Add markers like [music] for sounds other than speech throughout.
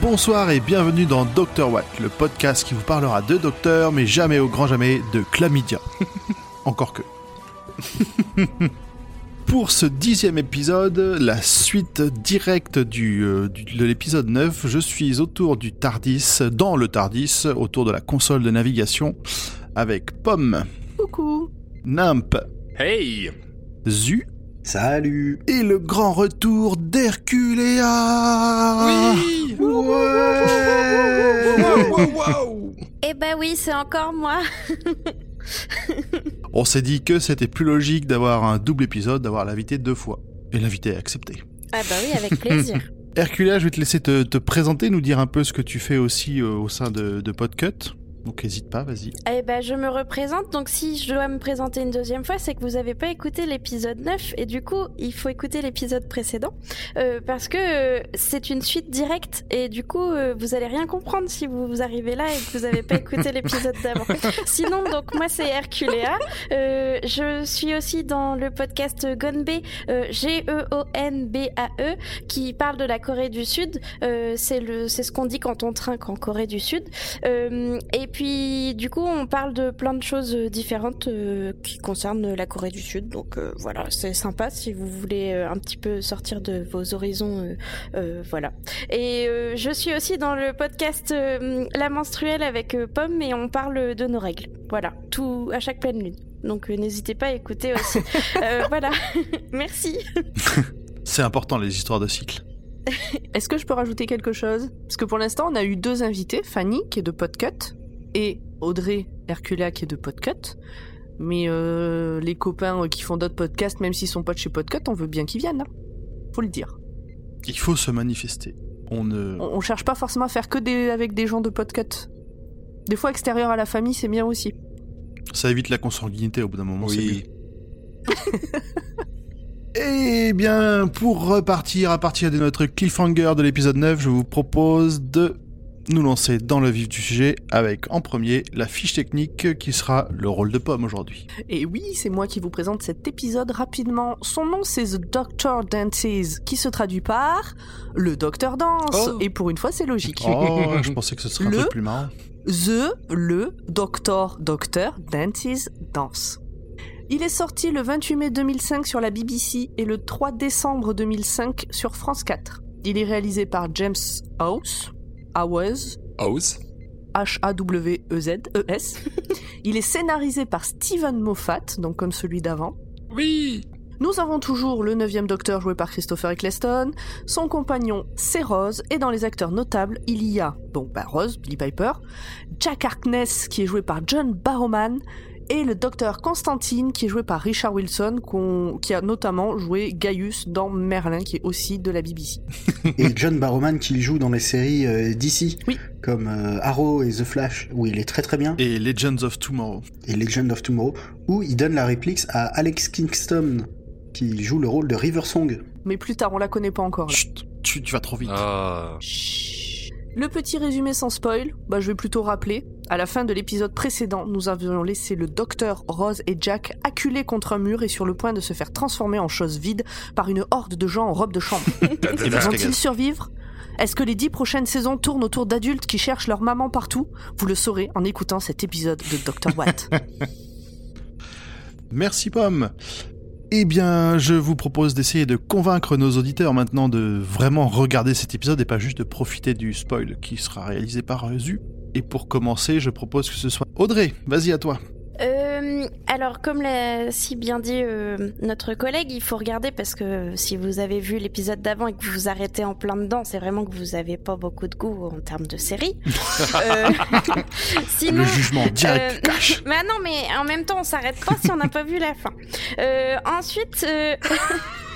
Bonsoir et bienvenue dans Dr Watt, le podcast qui vous parlera de docteur, mais jamais au grand jamais de chlamydia. [laughs] Encore que. [laughs] Pour ce dixième épisode, la suite directe du, euh, du- de l'épisode 9, je suis autour du Tardis, dans le Tardis, autour de la console de navigation, avec Pomme, Coucou. Nimp, Hey. Zu, Salut. Et le grand retour d'Herculea Oui. Ouais. Wow, wow, wow. Eh ben oui, c'est encore moi [laughs] On s'est dit que c'était plus logique d'avoir un double épisode, d'avoir l'invité deux fois. Et l'invité a accepté. Ah bah oui, avec plaisir. [laughs] Herculea, je vais te laisser te, te présenter, nous dire un peu ce que tu fais aussi euh, au sein de, de Podcut. Donc n'hésite pas, vas-y. eh ben je me représente, donc si je dois me présenter une deuxième fois, c'est que vous n'avez pas écouté l'épisode 9, et du coup, il faut écouter l'épisode précédent, euh, parce que euh, c'est une suite directe, et du coup, euh, vous allez rien comprendre si vous, vous arrivez là et que vous n'avez pas écouté [laughs] l'épisode d'avant. Sinon, donc moi c'est Herculea, euh, je suis aussi dans le podcast Gonbe, euh, G-E-O-N-B-A-E, qui parle de la Corée du Sud, euh, c'est le, c'est ce qu'on dit quand on trinque en Corée du Sud. Euh, et puis, du coup, on parle de plein de choses euh, différentes euh, qui concernent la Corée du Sud. Donc euh, voilà, c'est sympa si vous voulez euh, un petit peu sortir de vos horizons. euh, euh, voilà. Et euh, je suis aussi dans le podcast euh, La menstruelle avec euh, Pomme et on parle de nos règles. Voilà, tout à chaque pleine lune. Donc euh, n'hésitez pas à écouter aussi. [laughs] Euh, voilà, [laughs] merci. [laughs] C'est important les histoires de cycle. Est-ce que je peux rajouter quelque chose? Parce que pour l'instant, on a eu deux invités, Fanny, qui est de Podcut, et Audrey Herculea, qui est de Podcut. Mais euh, les copains euh, qui font d'autres podcasts, même s'ils sont pas de chez Podcut, on veut bien qu'ils viennent. hein. Faut le dire. Il faut se manifester. On ne... On, on cherche pas forcément à faire que des, avec des gens de Podcut. Des fois, extérieur à la famille, c'est bien aussi. Ça évite la consanguinité au bout d'un moment. c'est Oui. [laughs] Eh bien, pour repartir à partir de notre cliffhanger de l'épisode 9, je vous propose de nous lancer dans le vif du sujet avec en premier la fiche technique qui sera le rôle de pomme aujourd'hui. Et oui, c'est moi qui vous présente cet épisode rapidement. Son nom, c'est The Doctor Dances, qui se traduit par le Docteur Danse. Oh. Et pour une fois, c'est logique. Oh, [laughs] je pensais que ce serait un Le- truc plus marrant. The, le, Doctor, Docteur, Dances, Danse. Il est sorti le 28 mai 2005 sur la BBC et le 3 décembre 2005 sur France 4. Il est réalisé par James House, Howes, House H-A-W-E-Z-E-S. Il est scénarisé par Steven Moffat, donc comme celui d'avant. Oui. Nous avons toujours le 9 Docteur joué par Christopher Eccleston, son compagnon c'est Rose, et dans les acteurs notables, il y a donc bah, Rose, Billy Piper, Jack Harkness qui est joué par John Barrowman, et le docteur Constantine qui est joué par Richard Wilson, qui a notamment joué Gaius dans Merlin, qui est aussi de la BBC. [laughs] Et John Barrowman qui joue dans les séries euh, DC, Oui. comme euh, Arrow et The Flash, où il est très très bien, Et Legends of Tomorrow. et Legend of Tomorrow, où il donne la réplique à Alex Kingston, qui joue le rôle de River Song. Mais plus tard, on la connaît pas encore. là. Chut, tu, tu vas trop vite. Ah. Chut. Le petit résumé sans spoil, bah je vais plutôt rappeler. À la fin de l'épisode précédent, nous avions laissé le docteur, Rose et Jack acculés contre un mur et sur le point de se faire transformer en chose vide par une horde de gens en robe de chambre. [laughs] À Vont-ils survivre? Est-ce que les dix prochaines saisons tournent autour d'adultes qui cherchent leur maman partout? Vous le saurez en écoutant cet épisode de Dr. Watt. [laughs] Merci Pomme. Eh bien, je vous propose d'essayer de convaincre nos auditeurs maintenant de vraiment regarder cet épisode et pas juste de profiter du spoil qui sera réalisé par Zu. Et pour commencer, je propose que ce soit Audrey. Vas-y à toi. Alors, comme l'a si bien dit euh, notre collègue, il faut regarder parce que si vous avez vu l'épisode d'avant et que vous vous arrêtez en plein dedans, c'est vraiment que vous avez pas beaucoup de goût en termes de série. [laughs] Euh, [laughs] sinon, Le jugement direct euh, cash. Mais non, mais en même temps, on s'arrête pas si on n'a pas vu la fin. Ensuite, [laughs]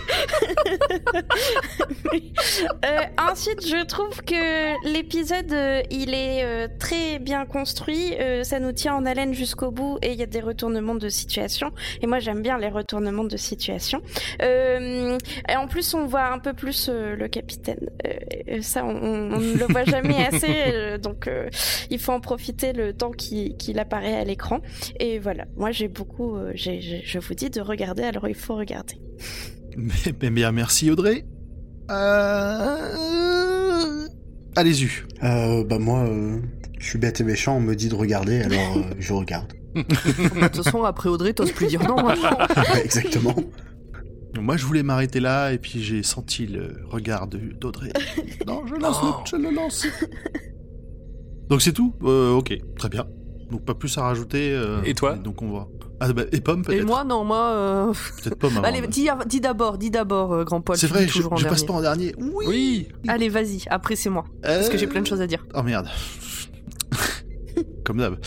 euh, ensuite, je trouve que l'épisode, euh, il est euh, très bien construit. ça nous tient en haleine jusqu'au bout et il y a des retournements de situation. Et moi, j'aime bien les retournements de situation. Et en plus, on voit un peu plus le capitaine. Ça, on, ne le voit jamais [laughs] assez. donc, il faut en profiter le temps qu'il apparaît à l'écran. Et voilà, moi, j'ai beaucoup. je vous dis de regarder, alors il faut regarder. Mais, [laughs] mais bien, merci Audrey. Euh... Allez-y. Euh, bah moi, euh, je suis bête et méchant, on me dit de regarder, alors euh, [laughs] je regarde. De toute façon, après Audrey, t'oses plus dire non. hein. [laughs] Exactement. Moi, je voulais m'arrêter là, et puis j'ai senti le regard de- d'Audrey. Non, je lance le, je le lance. Donc c'est tout? Euh, Ok, très bien. Donc pas plus à rajouter. euh, Et toi? Donc on va. Ah bah, et Pomme Et peut-être moi, non, moi. euh, [laughs] Peut-être Pomme avant. [laughs] Allez, dis, dis d'abord, dis d'abord, euh, grand Paul. C'est vrai, je, passe pas en dernier. Oui. Oui. Allez, vas-y, après c'est moi. Parce que j'ai plein de choses à dire. Oh merde. [laughs] Comme d'hab.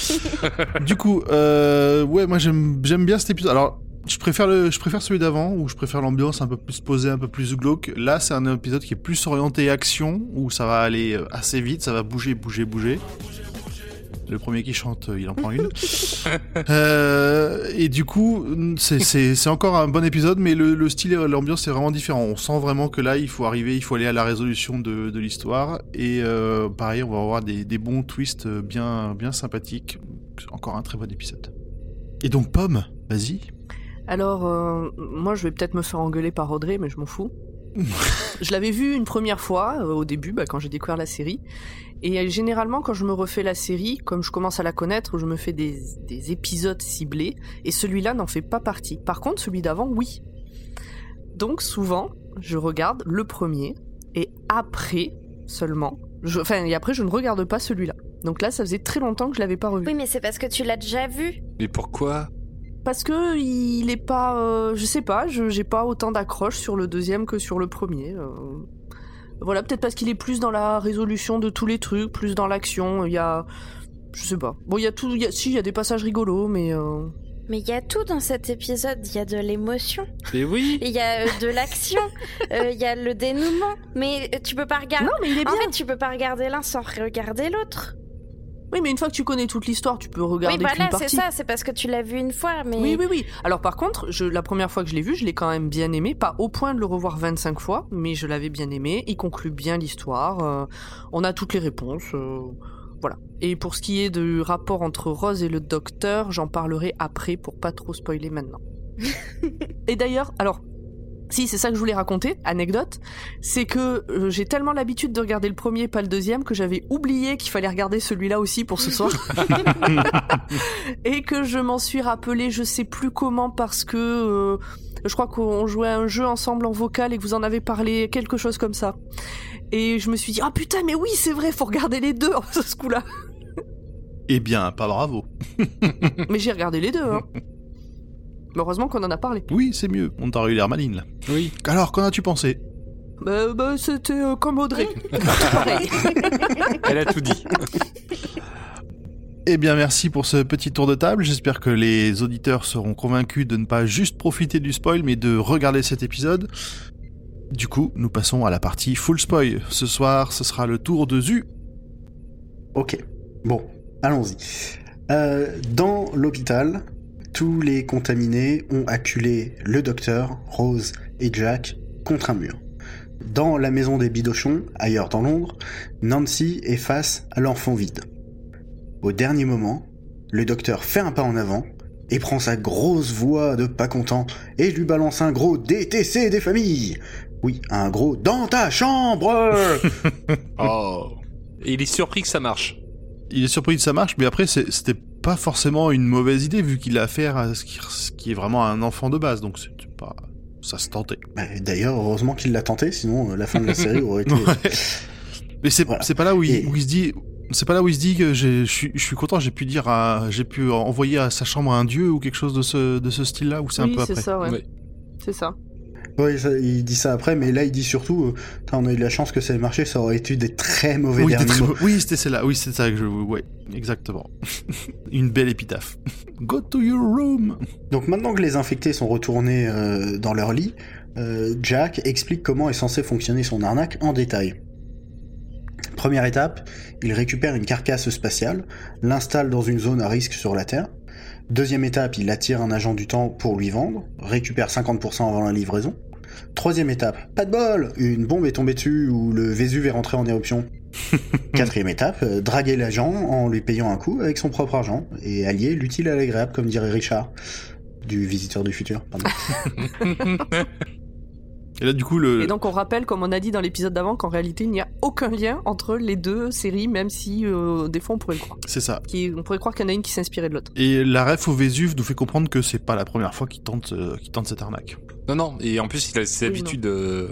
du coup, euh, ouais, moi j'aime j'aime bien cet épisode. Alors, je préfère le, je préfère celui d'avant où je préfère l'ambiance un peu plus posée, un peu plus glauque. Là, c'est un épisode qui est plus orienté action où ça va aller assez vite, ça va bouger, bouger, bouger. Le premier qui chante, euh, il en prend une. [laughs] Euh, et du coup, c'est- encore un bon épisode, mais le, le style et l'ambiance c'est vraiment différent. On sent vraiment que là, il faut arriver, il faut aller à la résolution de, de l'histoire. Et euh, pareil, on va avoir des, des bons twists bien, bien sympathiques. C'est Encore un très bon épisode. Et donc, Pomme, vas-y. Alors, euh, moi, je vais peut-être me faire engueuler par Audrey, mais je m'en fous. [laughs] je l'avais vu une première fois, euh, au début, bah, quand j'ai découvert la série. Et euh, généralement, quand je me refais la série, comme je commence à la connaître, je me fais des, des épisodes ciblés. Et celui-là n'en fait pas partie. Par contre, celui d'avant, oui. Donc, souvent, je regarde le premier. Et après, seulement. je- Enfin, et après, je ne regarde pas celui-là. Donc là, ça faisait très longtemps que je l'avais pas revu. Oui, mais c'est parce que tu l'as déjà vu. Mais pourquoi? Parce que il est pas, euh, je sais pas, je j'ai pas autant d'accroche sur le deuxième que sur le premier. euh. Voilà, peut-être parce qu'il est plus dans la résolution de tous les trucs, plus dans l'action. Il y a, je sais pas. Bon, il y a tout, il y a, si, il y a des passages rigolos, mais euh, Mais il y a tout dans cet épisode. Il y a de l'émotion, Mais oui. [laughs] il y a euh, de l'action, euh, il y a le dénouement. Mais tu peux pas regarder. non, mais il est En bien. fait, tu peux pas regarder l'un sans regarder l'autre. Oui, mais une fois que tu connais toute l'histoire, tu peux Oui, regarder qu'une voilà, c'est ça. C'est parce que tu l'as vu une fois, mais. Oui, oui, oui. Alors par contre, je, la première fois que je l'ai vu, je l'ai quand même bien aimé, pas au point de le revoir 25 fois, mais je l'avais bien aimé. Il conclut bien l'histoire. euh, on a toutes les réponses. euh, voilà. Et pour ce qui est du rapport entre Rose et le docteur, j'en parlerai après pour pas trop spoiler maintenant. [laughs] et d'ailleurs, alors. Si, c'est ça que je voulais raconter, anecdote, c'est que euh, j'ai tellement l'habitude de regarder le premier, pas le deuxième, que j'avais oublié qu'il fallait regarder celui-là aussi pour ce [laughs] soir [laughs] et que je m'en suis rappelé je sais plus comment parce que euh, je crois qu'on jouait à un jeu ensemble en vocal et que vous en avez parlé quelque chose comme ça et je me suis dit ah putain mais oui c'est vrai faut regarder les deux en [laughs] ce coup-là Eh bien, pas bravo. mais j'ai regardé les deux hein. Mais heureusement qu'on en a parlé Oui, c'est mieux. On t'aurait eu l'air maline, là. Oui. Alors, qu'en as-tu pensé bah, bah, c'était euh, comme Audrey [laughs] pareil [laughs] Elle a tout dit. Eh bien, merci pour ce petit tour de table. J'espère que les auditeurs seront convaincus de ne pas juste profiter du spoil, mais de regarder cet épisode. Du coup, nous passons à la partie full spoil. Ce soir, ce sera le tour de Zu. Ok, bon, allons-y. Euh, dans l'hôpital, tous les contaminés ont acculé le docteur, Rose et Jack contre un mur. Dans la maison des Bidochons, ailleurs dans Londres, Nancy est face à l'enfant vide. Au dernier moment, le docteur fait un pas en avant et prend sa grosse voix de pas content et lui balance un gros DTC des familles. Oui, un gros dans ta chambre. [laughs] Oh. Il est surpris que ça marche. Il est surpris que ça marche, mais après, c'est- c'était pas forcément une mauvaise idée, vu qu'il a affaire à ce qui, ce qui est vraiment un enfant de base, donc c'est pas... Ça se tentait. Bah, D'ailleurs, heureusement qu'il l'a tenté, sinon euh, la fin de la série aurait été. [laughs] Ouais. Mais c'est Voilà. c'est pas là où il, Et- où il se dit... C'est pas là où il se dit que je suis, je suis content, j'ai pu dire j'ai pu envoyer à sa chambre un dieu ou quelque chose de ce, de ce style-là, ou c'est un oui peu c'est après. ça ouais. Ouais. c'est ça Ouais, ça- il dit ça après, mais là il dit surtout, euh, on a eu de la chance que ça ait marché, ça aurait été des très mauvais Oui, derniers c'était mots. oui, c'était celle-là. Oui, c'est ça que je. Ouais, exactement. [laughs] Une belle épitaphe. [laughs] Go to your room. Donc maintenant que les infectés sont retournés euh, dans leur lit, euh, Jack explique comment est censé fonctionner son arnaque en détail. Première étape, il récupère une carcasse spatiale, l'installe dans une zone à risque sur la Terre. Deuxième étape, il attire un agent du temps pour lui vendre, récupère 50% avant la livraison. Troisième étape, pas de bol, une bombe est tombée dessus ou le Vésuve est rentré en éruption. [laughs] Quatrième étape, euh, draguer l'agent en lui payant un coup avec son propre argent et allier l'utile à l'agréable comme dirait Richard du visiteur du futur. Pardon. [laughs] Et là, du coup, le. Et donc on rappelle, comme on a dit dans l'épisode d'avant, qu'en réalité il n'y a aucun lien entre les deux séries, même si euh, des fois on pourrait le croire. C'est ça. Qui- on pourrait croire qu'il y en a une qui s'inspirait de l'autre. Et la ref au Vésuve nous fait comprendre que c'est pas la première fois qu'il tente, euh, tente cette arnaque. Non, non, et en plus, il a ses Oui, habitudes. euh,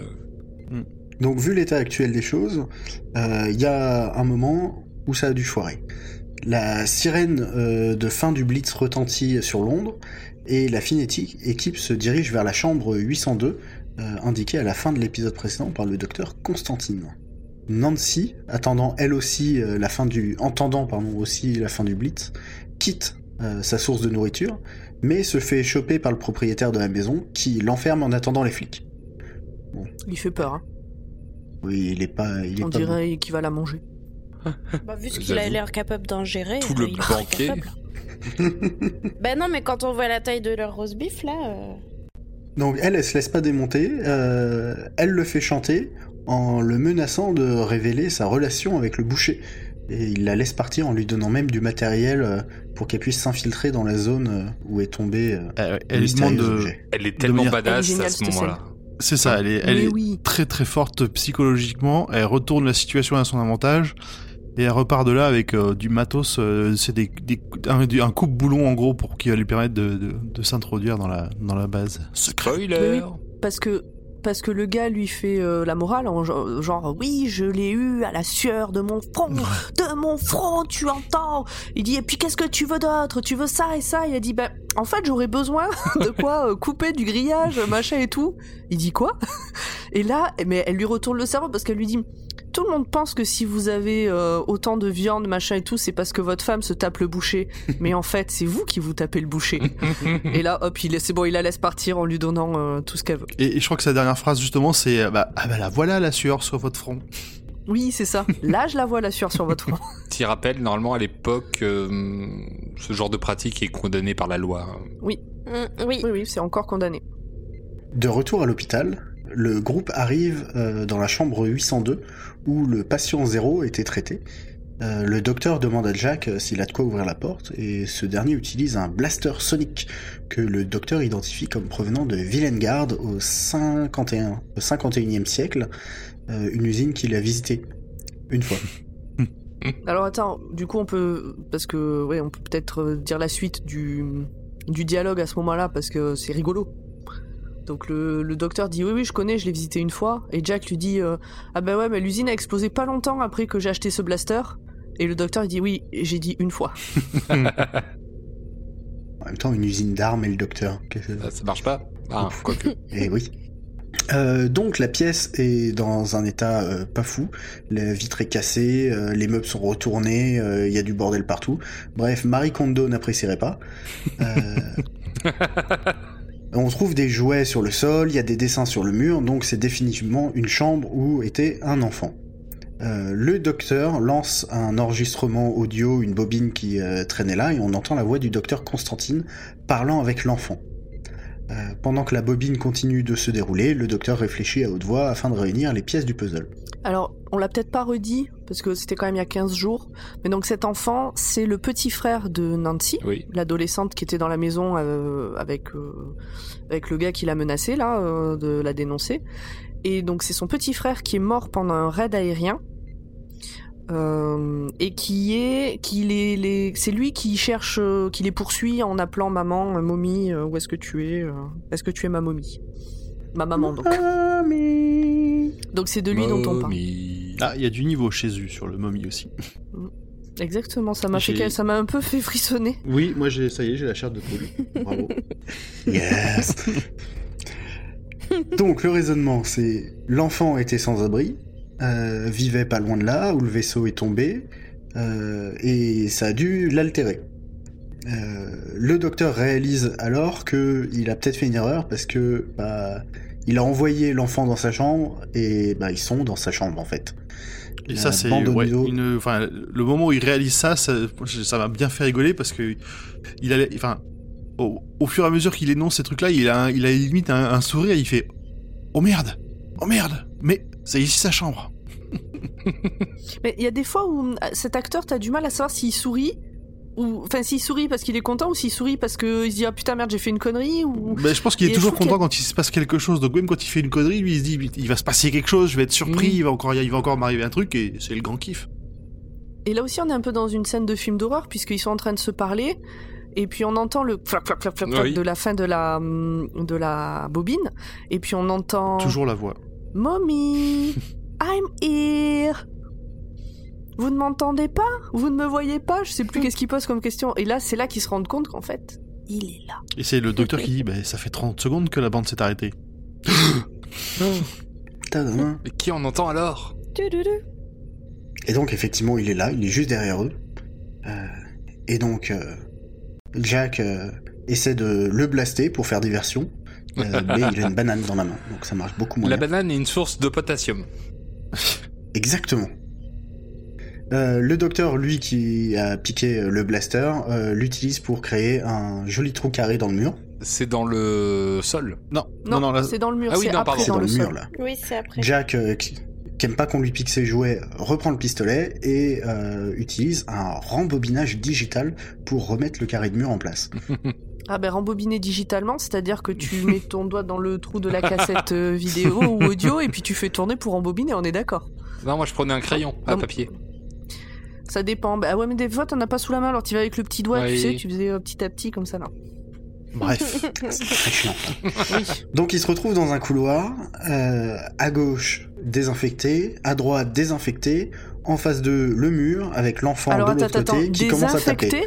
Donc vu l'état actuel des choses, euh, il y a un moment où ça a dû foirer. La sirène euh, de fin du Blitz retentit sur Londres et la fine équipe se dirige vers la chambre 802 euh, indiquée à la fin de l'épisode précédent par le docteur Constantine. Nancy, attendant elle aussi euh, la fin du, entendant pardon aussi la fin du Blitz, quitte euh, sa source de nourriture, mais se fait choper par le propriétaire de la maison qui l'enferme en attendant les flics. Il fait peur, hein. Oui, il est pas, il est on pas bon. dirait qu'il va la manger. [laughs] Bah, vu ce qu'il a l'air capable d'en gérer. Tout le il banquet. capable. [laughs] Bah non, mais quand on voit la taille de leur roast beef là. Donc elle, elle se laisse pas démonter, euh, elle le fait chanter en le menaçant de révéler sa relation avec le boucher. Et il la laisse partir en lui donnant même du matériel euh, pour qu'elle puisse s'infiltrer dans la zone euh, où est tombé euh, Elle, le elle de- est tellement badass Elle est géniale, à ce moment-là. C'est ça, elle est, elle Mais est oui. très très forte psychologiquement. Elle retourne la situation à son avantage. Et elle repart de là avec euh, du matos, euh, c'est des, des- un, un coupe-boulon en gros pour qui va lui permettre de, de- de s'introduire dans la, dans la base. Spoiler Parce que parce que le gars lui fait euh, la morale en genre, oui je l'ai eu à la sueur de mon front de mon front tu entends! Il dit et puis qu'est-ce que tu veux d'autre? Tu veux ça et ça? Il a dit ben en fait j'aurais besoin [laughs] de quoi euh, couper du grillage machin et tout! Il dit quoi? Et là mais elle lui retourne le cerveau parce qu'elle lui dit tout le monde pense que si vous avez euh, autant de viande machin et tout c'est parce que votre femme se tape le boucher [laughs] mais en fait c'est vous qui vous tapez le boucher [laughs] et là hop il est- c'est bon il la laisse partir en lui donnant euh, tout ce qu'elle veut Et, et je crois que sa dernière phrase justement c'est euh, bah, ah bah la voilà la sueur sur votre front. Oui, c'est ça. Là, je la vois, la sueur sur votre front. [laughs] Petit rappel, normalement à l'époque, euh, ce genre de pratique est condamné par la loi. mm, oui. Oui, oui, c'est encore condamné. De retour à l'hôpital, le groupe arrive euh, dans la chambre 802 où le patient zéro était traité. Euh, le docteur demande à Jack euh, s'il a de quoi ouvrir la porte et ce dernier utilise un blaster sonique que le docteur identifie comme provenant de Villengard au 51, au 51e siècle, euh, une usine qu'il a visitée une fois. [laughs] Alors attends, du coup, on peut. Parce que, ouais, on peut peut-être dire la suite du, du dialogue à ce moment-là, parce que c'est rigolo. Donc le, le docteur dit oui oui je connais je l'ai visité une fois et Jack lui dit euh, ah bah ouais mais l'usine a explosé pas longtemps après que j'ai acheté ce blaster et le docteur il dit oui j'ai dit une fois [laughs] En même temps, une usine d'armes et le docteur. Ça, ça marche pas Ah, quoique. [laughs] Eh oui. Euh, donc la pièce est dans un état euh, pas fou. La vitre est cassée, euh, les meubles sont retournés, euh, il y a du bordel partout. Bref, Marie Kondo n'apprécierait pas. [laughs] On trouve des jouets sur le sol, il y a des dessins sur le mur, donc c'est définitivement une chambre où était un enfant. Euh, le docteur lance un enregistrement audio, une bobine qui euh, traînait là, et on entend la voix du docteur Constantine parlant avec l'enfant. Euh, pendant que la bobine continue de se dérouler, le docteur réfléchit à haute voix afin de réunir les pièces du puzzle. Alors, on l'a peut-être pas redit, parce que c'était quand même il y a 15 jours, mais donc cet enfant, c'est le petit frère de Nancy, Oui. l'adolescente qui était dans la maison euh, avec, euh, avec le gars qui l'a menacé, là, euh, de la dénoncer. Et donc c'est son petit frère qui est mort pendant un raid aérien. Euh, et qui est, qui les, les, c'est lui qui cherche, euh, qui les poursuit en appelant maman, euh, momie, euh, où est-ce que tu es euh, Est-ce que tu es ma momie? Ma maman donc. Donc c'est de lui dont on parle. Mommy. Ah, il y a du niveau chez eux sur le momie aussi. Exactement, ça m'a fait, ça m'a un peu fait frissonner. Oui, moi j'ai ça y est, j'ai la chair de poule. Bravo. [laughs] Yes Donc le raisonnement, c'est l'enfant était sans abri, euh, vivait pas loin de là où le vaisseau est tombé, euh, et ça a dû l'altérer. Euh, le docteur réalise alors que il a peut-être fait une erreur parce que bah, il a envoyé l'enfant dans sa chambre et bah, ils sont dans sa chambre en fait. Et ça, c'est ouais, une, enfin, le moment où il réalise ça, ça m'a bien fait rigoler parce que il a, enfin, au, au fur et à mesure qu'il énonce ces trucs-là, il a, un- il a limite un, un sourire. Il fait, oh merde, oh merde, mais c'est ici sa chambre. Mais il y a des fois où euh, cet acteur, t'as du mal à savoir s'il sourit, ou enfin s'il sourit parce qu'il est content, ou s'il sourit parce qu'il se dit ah putain merde j'ai fait une connerie, ou Mais je pense qu'il est toujours content quand il se passe quelque chose. Donc même quand il fait une connerie, lui il se dit, il va se passer quelque chose, je vais être surpris, Mhm. il va encore, il va encore m'arriver un truc et c'est le grand kiff. Et là aussi, on est un peu dans une scène de film d'horreur, puisqu'ils sont en train de se parler, et puis on entend le flap, flap, flap, flap, flap Oui. de la fin de la, de la bobine, et puis on entend Toujours la voix. Mommy, [laughs] I'm here. Vous ne m'entendez pas? Vous ne me voyez pas? Je sais plus [laughs] qu'est-ce qu'il pose comme question. Et là, c'est là qu'ils se rendent compte qu'en fait, il est là. Et c'est le docteur qui dit, bah, ça fait 30 secondes que la bande s'est arrêtée. [gasps] Tadam. Mais qui en entend alors? Et donc effectivement il est là, il est juste derrière eux. Euh, et donc euh, Jack euh, essaie de le blaster pour faire diversion. euh, [laughs] mais il a une banane dans la main, donc ça marche beaucoup moins La bien. banane est une source de potassium. Exactement. Euh, le docteur, lui, qui a piqué le blaster, euh, l'utilise pour créer un joli trou carré dans le mur. C'est dans le sol. Non, Non, non, non, là, c'est dans le mur. Ah oui, c'est après dans, dans, le, le sol. mur, là. Oui, c'est après. Jack, euh, qui, qui aime pas qu'on lui pique ses jouets, reprend le pistolet et euh, utilise un rembobinage digital pour remettre le carré de mur en place. [laughs] Ah ben rembobiné digitalement, c'est-à-dire que tu [laughs] mets ton doigt dans le trou de la cassette euh, vidéo ou [laughs] audio et puis tu fais tourner pour rembobiner, on est d'accord. Non, moi je prenais un crayon à Non. papier. Ça dépend. Bah ouais, mais des fois t'en as pas sous la main, alors tu vas avec le petit doigt, tu sais, tu faisais euh, petit à petit comme ça là. bref. [laughs] C'est très chiant. Oui. Donc il se retrouve dans un couloir, euh, à gauche désinfecté, à droite désinfecté, en face de le mur avec l'enfant de l'autre attends, côté qui commence à taper.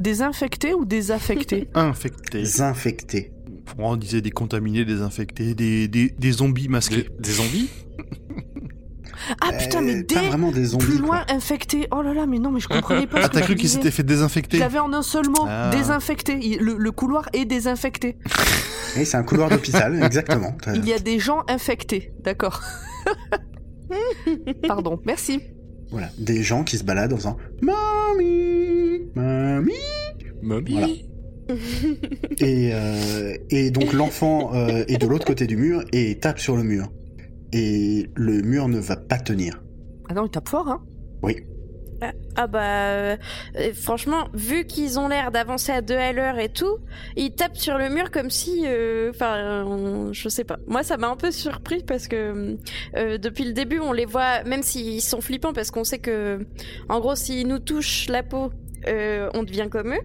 Désinfecté ou désaffecté [laughs] Infecté. Désinfecté. On disait des contaminés, des infectés, des, des, des zombies masqués. Des, des zombies Ah putain, mais dé pas vraiment des zombies. plus quoi. loin infecté. Oh là là, mais non, mais je comprenais pas. Ah, t'as cru qu'il s'était fait désinfecter l'avais en un seul mot, Ah. désinfecté. Le, le couloir est désinfecté. Oui, c'est un couloir d'hôpital, [laughs] exactement. T'as- Il y a des gens infectés, d'accord. [laughs] Pardon, merci. Voilà, des gens qui se baladent en faisant Mamie, mamie. Mommy Voilà. [laughs] Et, euh, et donc l'enfant euh, est de l'autre côté du mur et tape sur le mur. Et le mur ne va pas tenir. Ah non, il tape fort, hein. Oui. Ah bah euh, franchement, vu qu'ils ont l'air d'avancer à deux à l'heure et tout, ils tapent sur le mur comme si, euh, enfin, je sais pas. Moi, ça m'a un peu surpris parce que euh, depuis le début, on les voit, même s'ils sont flippants, parce qu'on sait que, en gros, s'ils nous touchent la peau, euh, on devient comme eux.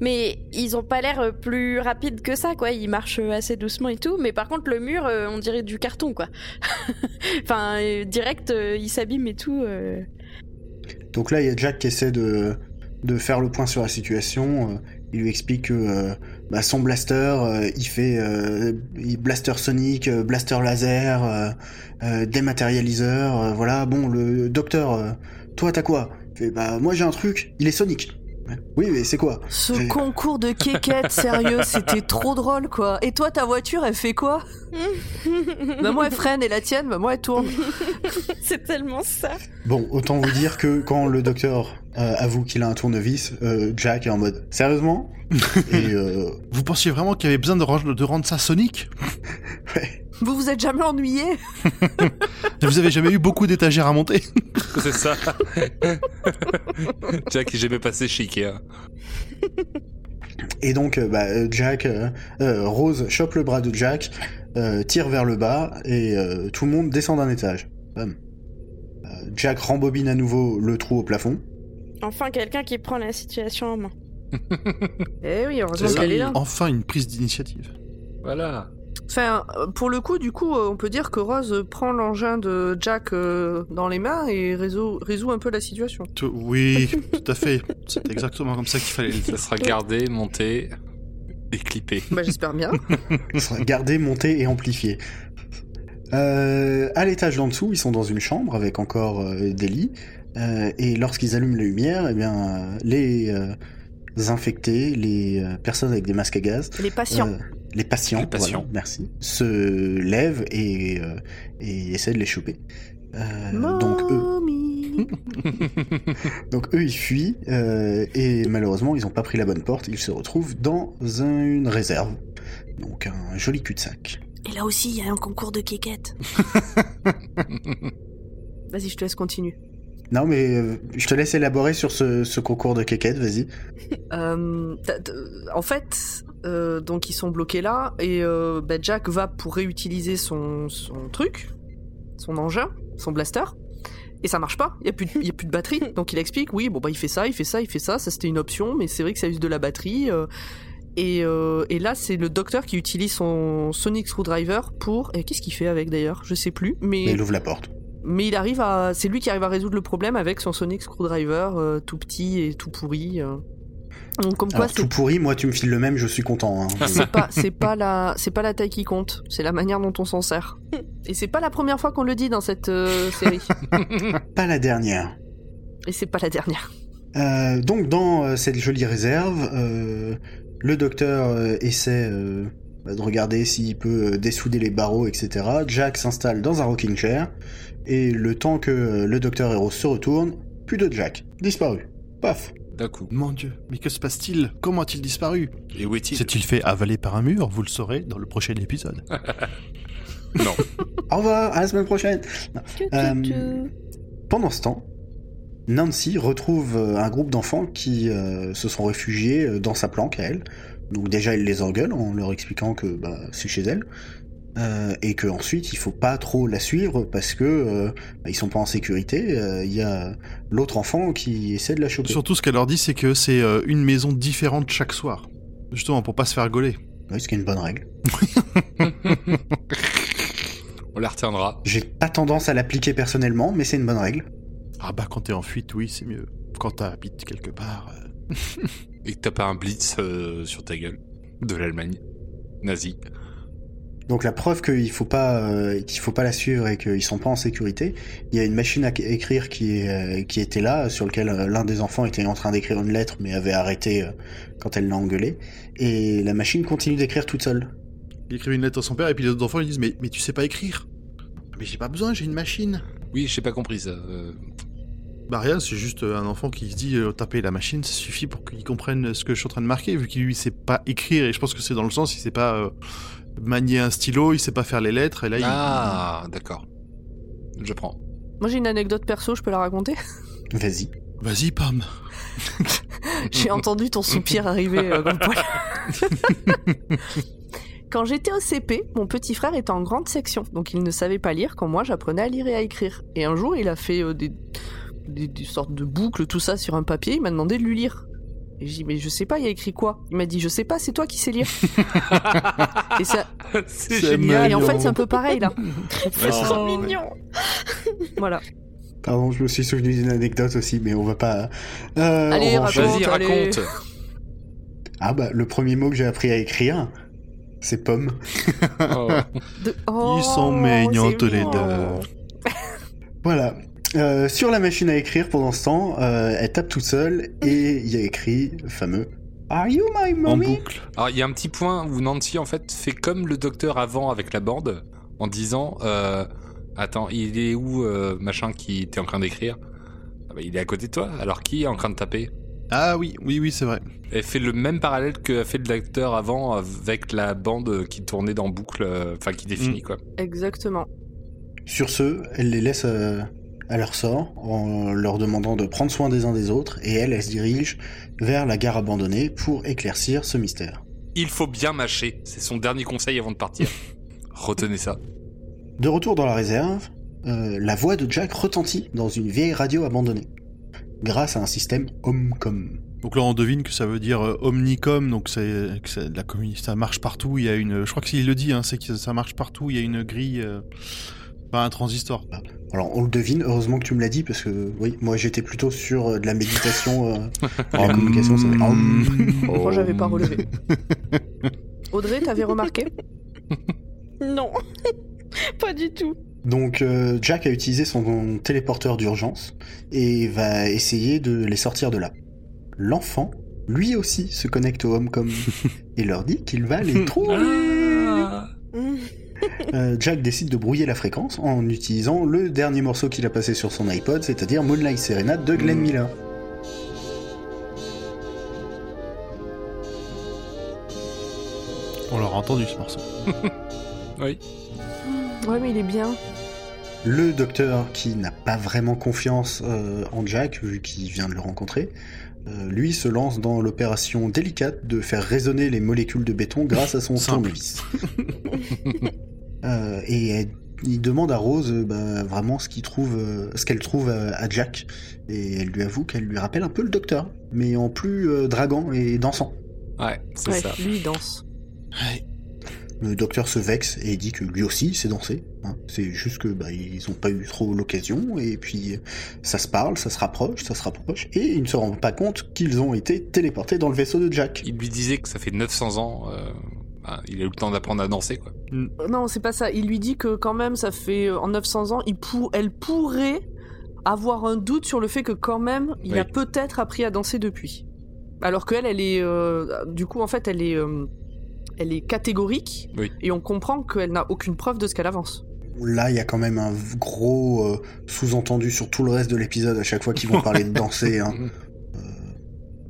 Mais ils ont pas l'air plus rapides que ça, quoi. Ils marchent assez doucement et tout. Mais par contre, le mur, on dirait du carton, quoi. [laughs] enfin, direct, euh, il s'abîme et tout. Donc là, il y a Jack qui essaie de, faire le point sur la situation. Euh, Il lui explique que euh, bah, son blaster, euh, il fait blaster sonic, blaster laser, dématérialiseur. voilà, bon, le docteur, toi, t'as quoi? Bah, moi, j'ai un truc, il est sonic. Oui, mais c'est quoi Ce concours de quéquette, sérieux, [laughs] c'était trop drôle, quoi. Et toi, ta voiture, elle fait quoi [laughs] Bah moi, elle freine, et la tienne, bah moi, elle tourne. [laughs] C'est tellement ça. Bon, autant vous dire que quand le docteur euh, avoue qu'il a un tournevis, euh, Jack est en mode sérieusement? Et euh, Vous pensiez vraiment qu'il y avait besoin de, rendre- de rendre ça sonique? Ouais. Vous vous êtes jamais ennuyé [laughs] Vous avez jamais eu beaucoup d'étagères à monter [laughs] C'est ça. [laughs] Jack est jamais passé chez Ikea. Et donc, euh, bah, euh, Jack, euh, euh, Rose chope le bras de Jack, euh, tire vers le bas et euh, tout le monde descend d'un étage. Bam. Jack rembobine à nouveau le trou au plafond. Enfin, quelqu'un qui prend la situation en main. Eh oui, heureusement qu'elle est là. Enfin une prise d'initiative. Voilà. Enfin, euh, pour le coup, du coup, euh, on peut dire que Rose prend l'engin de Jack euh, dans les mains et résout, résout un peu la situation. Tout- oui, tout à fait. C'est exactement comme ça qu'il fallait Ça sera gardé, monté et clippé. Bah, j'espère bien. [laughs] Il sera gardé, monté et amplifié. Euh, à l'étage d'en dessous, ils sont dans une chambre avec encore euh, des lits. Euh, et lorsqu'ils allument les lumières, eh bien, les euh, infectés, les euh, personnes avec des masques à gaz, Les patients. Les patients, Les patients. voilà, merci, se lèvent et, euh, et essaient de les choper. Euh, donc eux, [laughs] donc eux, ils fuient euh, et malheureusement, ils n'ont pas pris la bonne porte. Ils se retrouvent dans un- une réserve, donc un joli cul-de-sac. Et là aussi, il y a un concours de kékettes. [laughs] Vas-y, je te laisse continuer. Non, mais euh, je te laisse élaborer sur ce, ce concours de quéquette, vas-y. [laughs] Euh, en fait, euh, donc ils sont bloqués là et euh, bah, Jack va pour réutiliser son, son truc, son engin, son blaster. Et ça marche pas, il y a plus de, y a plus de batterie. [laughs] Donc il explique, oui, bon bah il fait ça, il fait ça, il fait ça, ça c'était une option, mais c'est vrai que ça use de la batterie. euh, et, euh, et là c'est le docteur qui utilise son Sonic Screwdriver pour... Et qu'est-ce qu'il fait avec d'ailleurs? Je sais plus, mais... Mais il ouvre la porte. Mais il arrive à, c'est lui qui arrive à résoudre le problème avec son Sonic Screwdriver euh, tout petit et tout pourri. euh. Donc comme quoi Alors, tout pourri, moi, tu me files le même, je suis content. hein. c'est pas c'est pas la c'est pas la taille qui compte, c'est la manière dont on s'en sert. Et c'est pas la première fois qu'on le dit dans cette euh, série. [laughs] pas la dernière. Et c'est pas la dernière. Euh, donc dans euh, cette jolie réserve, euh, le docteur euh, essaie de regarder s'il peut euh, dessouder les barreaux, etc. Jack s'installe dans un rocking chair, et le temps que euh, le docteur Rose se retourne, plus de Jack, disparu. Paf. D'un coup. Mon dieu, mais que se passe-t-il? Comment a-t-il disparu? Et où est-il? S'est-il fait avaler par un mur? Vous le saurez dans le prochain épisode. [laughs] Non. Au revoir, à la semaine prochaine. Euh. Pendant ce temps, Nancy retrouve un groupe d'enfants qui euh, se sont réfugiés dans sa planque à elle. Donc déjà, elle les engueule en leur expliquant que bah, c'est chez elle. Euh, et que ensuite il faut pas trop la suivre parce que euh, bah, ils sont pas en sécurité. Euh, Il y a l'autre enfant qui essaie de la choper. Surtout, ce qu'elle leur dit, c'est que c'est euh, une maison différente chaque soir. Justement, pour pas se faire gauler. Oui, ce qui est une bonne règle. [laughs] On la retiendra. J'ai pas tendance à l'appliquer personnellement, mais c'est une bonne règle. Ah bah, quand t'es en fuite, oui, c'est mieux. Quand t'habites quelque part... [laughs] Et que t'as pas un blitz euh, sur ta gueule. De l'Allemagne. Nazi. Donc la preuve qu'il faut pas euh, qu'il faut pas la suivre et qu'ils sont pas en sécurité, il y a une machine à écrire qui euh, qui était là sur lequel euh, l'un des enfants était en train d'écrire une lettre mais avait arrêté euh, quand elle l'a engueulé et la machine continue d'écrire toute seule. Il écrit une lettre à son père, et puis les autres enfants, ils disent Mais, mais tu sais pas écrire Mais j'ai pas besoin, j'ai une machine. Oui, j'ai pas compris ça. Euh. Rien, c'est juste euh, un enfant qui se dit euh, taper la machine, ça suffit pour qu'il comprenne ce que je suis en train de marquer, vu qu'il lui sait pas écrire, et je pense que c'est dans le sens, il sait pas euh, manier un stylo, il sait pas faire les lettres, et là il... Ah, d'accord. Je prends. Moi j'ai une anecdote perso, je peux la raconter? Vas-y. Vas-y, Pam. [laughs] J'ai entendu ton soupir arriver euh, dans le poil. [laughs] Quand j'étais au CP, mon petit frère était en grande section, donc il ne savait pas lire quand moi j'apprenais à lire et à écrire. Et un jour, il a fait euh, des, des, des sortes de boucles, tout ça sur un papier, il m'a demandé de lui lire. Et j'ai dit, mais je sais pas, il y a écrit quoi? Il m'a dit, je sais pas, c'est toi qui sais lire. [laughs] et, ça, c'est génial. et en fait, c'est un peu pareil là. C'est Trop Oh, mignon. [laughs] Voilà. Pardon, je me suis souvenu d'une anecdote aussi, mais on va pas. Euh, Allez, raconte. Vas-y, allez. raconte. Ah bah le premier mot que j'ai appris à écrire, c'est pomme. [laughs] Oh. De- Oh, Ils sont mignons c'est tous les deux. Voilà. Euh, sur la machine à écrire, pendant ce temps, euh, elle tape toute seule et il y a écrit le fameux Are you my En mommy? boucle. Alors, il y a un petit point où Nancy, en fait, fait comme le docteur avant avec la bande, en disant euh, Attends, il est où, euh, machin, qui était en train d'écrire? Ah bah, Il est à côté de toi, alors qui est en train de taper? Ah oui, oui, oui, c'est vrai. Elle fait le même parallèle que fait le docteur avant avec la bande qui tournait dans boucle, euh, enfin, qui définit, quoi. Exactement. Sur ce, elle les laisse euh, à leur sort en leur demandant de prendre soin des uns des autres et elle, elle se dirige vers la gare abandonnée pour éclaircir ce mystère. Il faut bien mâcher, c'est son dernier conseil avant de partir. [laughs] Retenez ça. De retour dans la réserve, euh, la voix de Jack retentit dans une vieille radio abandonnée, grâce à un système Homecom. Donc là, on devine que ça veut dire euh, Omnicom, donc c'est ça marche partout. Il y a une, je crois que s'il le dit, hein, c'est que ça marche partout. Il y a une grille, euh, pas un transistor. Alors on le devine, heureusement que tu me l'as dit, parce que oui, moi j'étais plutôt sur euh, de la méditation, euh, [laughs] la communication. ça fait Hum. Moi, j'avais pas relevé. [laughs] Audrey, t'avais remarqué? Non. [laughs] pas du tout. Donc euh, Jack a utilisé son téléporteur d'urgence et va essayer de les sortir de là. L'enfant lui aussi se connecte au Homecom et leur dit qu'il va les trouver. Ah. Euh, Jack décide de brouiller la fréquence en utilisant le dernier morceau qu'il a passé sur son iPod, c'est-à-dire Moonlight Serenade de Glenn Mm. Miller. On l'aura entendu ce morceau. [laughs] Oui. Ouais, mais il est bien. Le docteur, qui n'a pas vraiment confiance euh, en Jack, vu qu'il vient de le rencontrer, euh, lui se lance dans l'opération délicate de faire résonner les molécules de béton grâce à son tournevis. [laughs] Euh, et elle- il demande à Rose euh, bah, vraiment ce qu'il trouve, euh, ce qu'elle trouve à, à Jack, et elle lui avoue qu'elle lui rappelle un peu le docteur, mais en plus euh, dragant et dansant. Ouais, c'est Ouais, ça. lui, il danse. Ouais. Le docteur se vexe et dit que lui aussi sait danser. hein. C'est juste que bah, ils ont pas eu trop l'occasion et puis ça se parle, ça se rapproche, ça se rapproche et ils ne se rendent pas compte qu'ils ont été téléportés dans le vaisseau de Jack. Il lui disait que ça fait 900 ans. euh, bah, il a eu le temps d'apprendre à danser, quoi. Euh, Non, c'est pas ça. Il lui dit que quand même, ça fait euh, en 900 ans, il pour... elle pourrait avoir un doute sur le fait que quand même, il Oui. a peut-être appris à danser depuis. Alors qu'elle, elle est, euh, du coup, en fait, elle est, euh, elle est catégorique Oui. et on comprend qu'elle n'a aucune preuve de ce qu'elle avance. Là, il y a quand même un gros euh, sous-entendu sur tout le reste de l'épisode à chaque fois qu'ils vont [laughs] parler de danser. hein.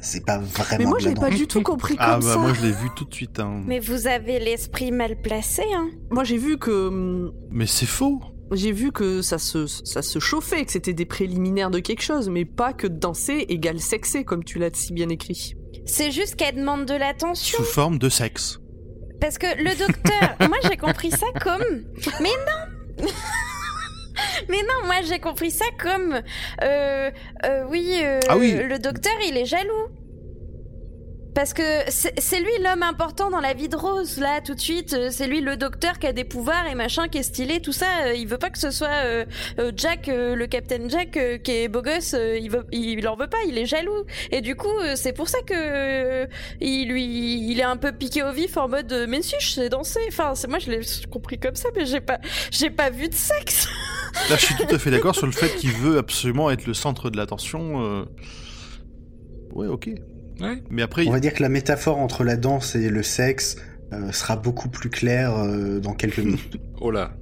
C'est pas vraiment Mais moi, je la l'ai pas du tout compris Ah comme bah ça. moi je l'ai vu tout de suite. hein. Mais, Mais vous avez l'esprit mal placé, hein. Moi, j'ai vu que hum, c'est faux. j'ai vu que ça se, ça se chauffait, que c'était des préliminaires de quelque chose, mais pas que danser égale sexer, comme tu l'as si bien écrit. C'est juste qu'elle demande de l'attention. Sous forme de sexe. Parce que le docteur, [laughs] moi j'ai compris ça comme. Mais non Mais non, moi j'ai compris ça comme. Euh, euh, oui, euh, Ah oui. le docteur il est jaloux. Parce que c'est lui l'homme important dans la vie de Rose, là, tout de suite. Euh, C'est lui le docteur qui a des pouvoirs et machin, qui est stylé, tout ça. Euh, Il veut pas que ce soit euh, Jack, le Captain Jack, qui est beau gosse. il, veut, en veut pas, il est jaloux. Et du coup, c'est pour ça que il lui, il est un peu piqué au vif en mode mais si je sais danser. Enfin, moi je l'ai compris comme ça, mais j'ai pas, j'ai pas vu de sexe. [laughs] Là je suis tout à fait d'accord sur le fait qu'il veut absolument être le centre de l'attention. Ouais ok. Ouais. Mais après, On va dire que la métaphore entre la danse et le sexe euh, sera beaucoup plus claire euh, dans quelques [laughs] minutes. Oh là.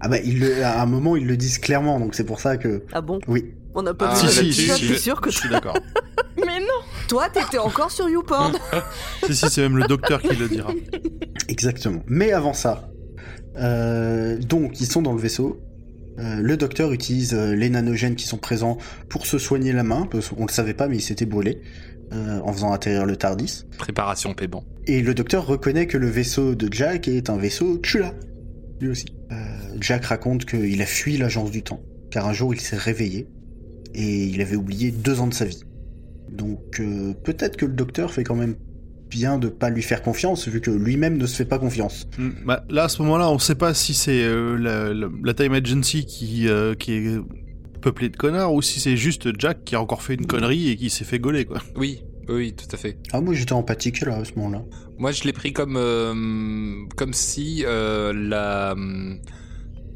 ah bah, le- à un moment, ils le disent clairement, donc c'est pour ça que... Ah bon? Oui. On n'a pas Ah, si, le si, si, t'es si, sûr que je suis d'accord. [laughs] mais non. toi t'étais encore sur YouPorn [laughs] si, si, c'est même le docteur qui le dira. Exactement. Mais avant ça, euh, donc ils sont dans le vaisseau. Euh, le docteur utilise euh, les nanogènes qui sont présents pour se soigner la main, parce qu'on le savait pas, mais il s'était brûlé euh, en faisant atterrir le Tardis. Préparation paiement. Et le docteur reconnaît que le vaisseau de Jack est un vaisseau Chula, lui aussi. Euh, Jack raconte qu'il a fui l'agence du temps, car un jour il s'est réveillé et il avait oublié deux ans de sa vie. Donc peut-être que le docteur fait quand même bien de pas lui faire confiance, vu que lui-même ne se fait pas confiance. Mm, bah, là, à ce moment-là, on sait pas si c'est euh, la, la- la Time Agency qui, euh, qui est peuplée de connards ou si c'est juste Jack qui a encore fait une connerie et qui s'est fait gauler, quoi. Oui, oui, tout à fait. Ah moi j'étais empathique là à ce moment-là. Moi, je l'ai pris comme euh, comme si euh, la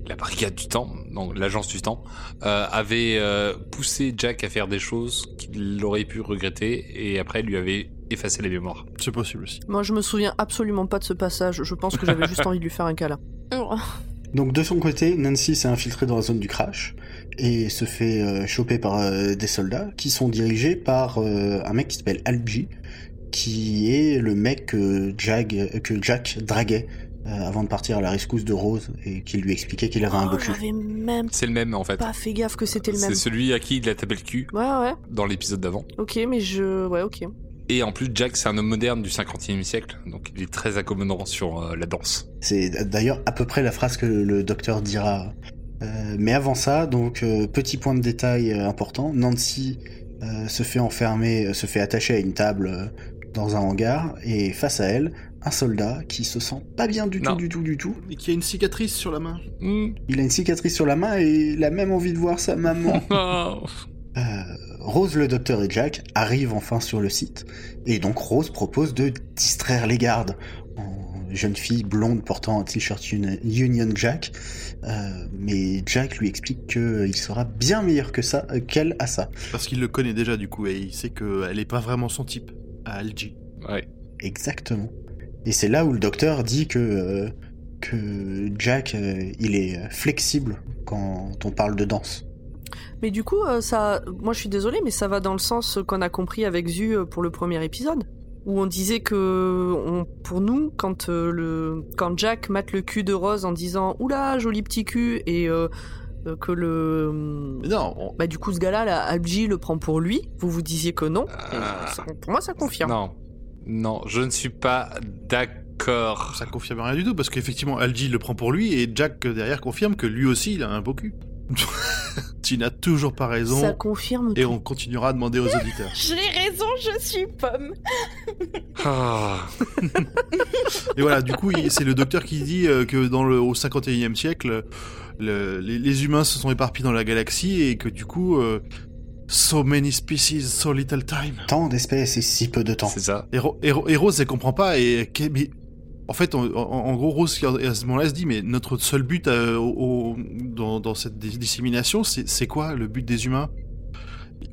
la brigade du temps, donc l'agence du temps, euh, avait euh, poussé Jack à faire des choses qu'il aurait pu regretter et après lui avait effacé les mémoires. C'est possible aussi. Moi je me souviens absolument pas de ce passage, je pense que j'avais juste [laughs] envie de lui faire un câlin. [laughs] Donc de son côté, Nancy s'est infiltrée dans la zone du crash et se fait euh, choper par euh, des soldats qui sont dirigés par euh, un mec qui s'appelle Algie, qui est le mec que, Jag, que Jack draguait euh, avant de partir à la rescousse de Rose et qui lui expliquait qu'il avait un beau Oh, cul. j'avais même C'est le même en fait. pas fait gaffe que c'était le même. C'est celui à qui il a tapé le cul Ouais ouais, dans l'épisode d'avant. ok mais je... Ouais ok. Et en plus, Jack, c'est un homme moderne du 50e siècle, donc il est très accommodant sur euh, la danse. C'est d'ailleurs à peu près la phrase que le docteur dira. Euh, mais avant ça, donc euh, petit point de détail important, Nancy euh, se fait enfermer, se fait attacher à une table euh, dans un hangar et face à elle, un soldat qui se sent pas bien du Non. tout, du tout, du tout. Et qui a une cicatrice sur la main. Hmm. Il a une cicatrice sur la main et il a même envie de voir sa maman. [laughs] Euh, Rose, le docteur et Jack arrivent enfin sur le site. Et donc Rose propose de distraire les gardes en jeune fille blonde portant un t-shirt Uni- Union Jack. Euh, mais Jack lui explique qu'il sera bien meilleur que ça, euh, qu'elle à ça. Parce qu'il le connaît déjà du coup et il sait qu'elle est pas vraiment son type à Algie. Ouais. Exactement. Et c'est là où le docteur dit que, euh, que Jack, euh, il est euh, flexible quand on parle de danse. Mais du coup, euh, ça, moi je suis désolée, mais ça va dans le sens qu'on a compris avec Zu euh, pour le premier épisode, où on disait que, on, pour nous, quand euh, le, quand Jack mate le cul de Rose en disant oula joli petit cul et euh, que le, Mais non, on- bah du coup ce gars-là, là, Algie le prend pour lui, vous vous disiez que non. Euh, Et ça- pour moi, ça confirme. Non. Non, je ne suis pas d'accord. ça confirme rien du tout parce qu'effectivement Algie le prend pour lui et Jack derrière confirme que lui aussi il a un beau cul. Tu n'as toujours pas raison Ça confirme. et tout. on continuera à demander aux auditeurs. [laughs] J'ai raison, je suis pomme. Ah. Et voilà, du coup, c'est le docteur qui dit euh, que dans le, au 51e siècle, le- les, les humains se sont éparpillés dans la galaxie et que du coup, euh, so many species, so little time. Tant d'espèces et si peu de temps. C'est ça. Et, Ro- et Ro- et Rose, elle comprend pas et mais en fait, en, en- en gros, Rose à ce moment-là se dit mais notre seul but euh, au- au- dans, dans cette dissémination, c'est quoi le but des humains?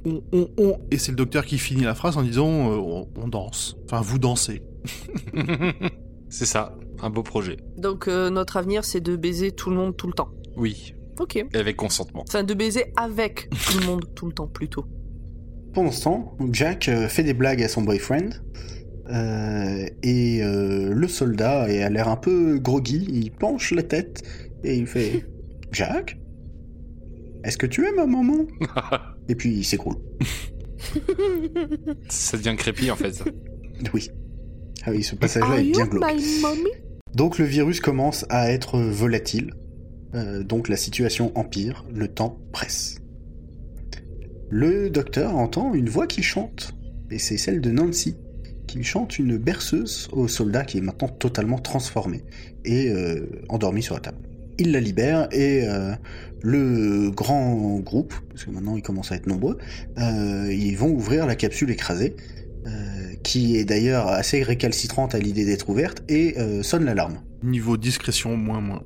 On, on, on- et c'est le docteur qui finit la phrase en disant euh, on, on danse. Enfin, vous dansez. [laughs] c'est ça. Un beau projet. Donc euh, notre avenir, c'est de baiser tout le monde tout le temps. Oui. Ok. Et avec consentement. Enfin, de baiser avec [laughs] tout le monde tout le temps plutôt. Pendant ce temps, Jack fait des blagues à son boyfriend. Euh, et euh, le soldat est- a l'air un peu groggy, il penche la tête et il fait [laughs] Jack Est-ce que tu es ma maman Et puis il s'écroule. [laughs] ça devient crépi en fait. [laughs] Oui. Ah oui, ce passage-là est bien glauque. Donc le virus commence à être volatile. Euh, donc la situation empire, le temps presse. Le docteur entend une voix qui chante, et c'est celle de Nancy, qui chante une berceuse au soldat qui est maintenant totalement transformé et euh, endormi sur la table. Il la libère et euh, le grand groupe, parce que maintenant ils commencent à être nombreux, euh, ils vont ouvrir la capsule écrasée, qui est d'ailleurs assez récalcitrante à l'idée d'être ouverte, et sonne l'alarme. Niveau discrétion, moins moins.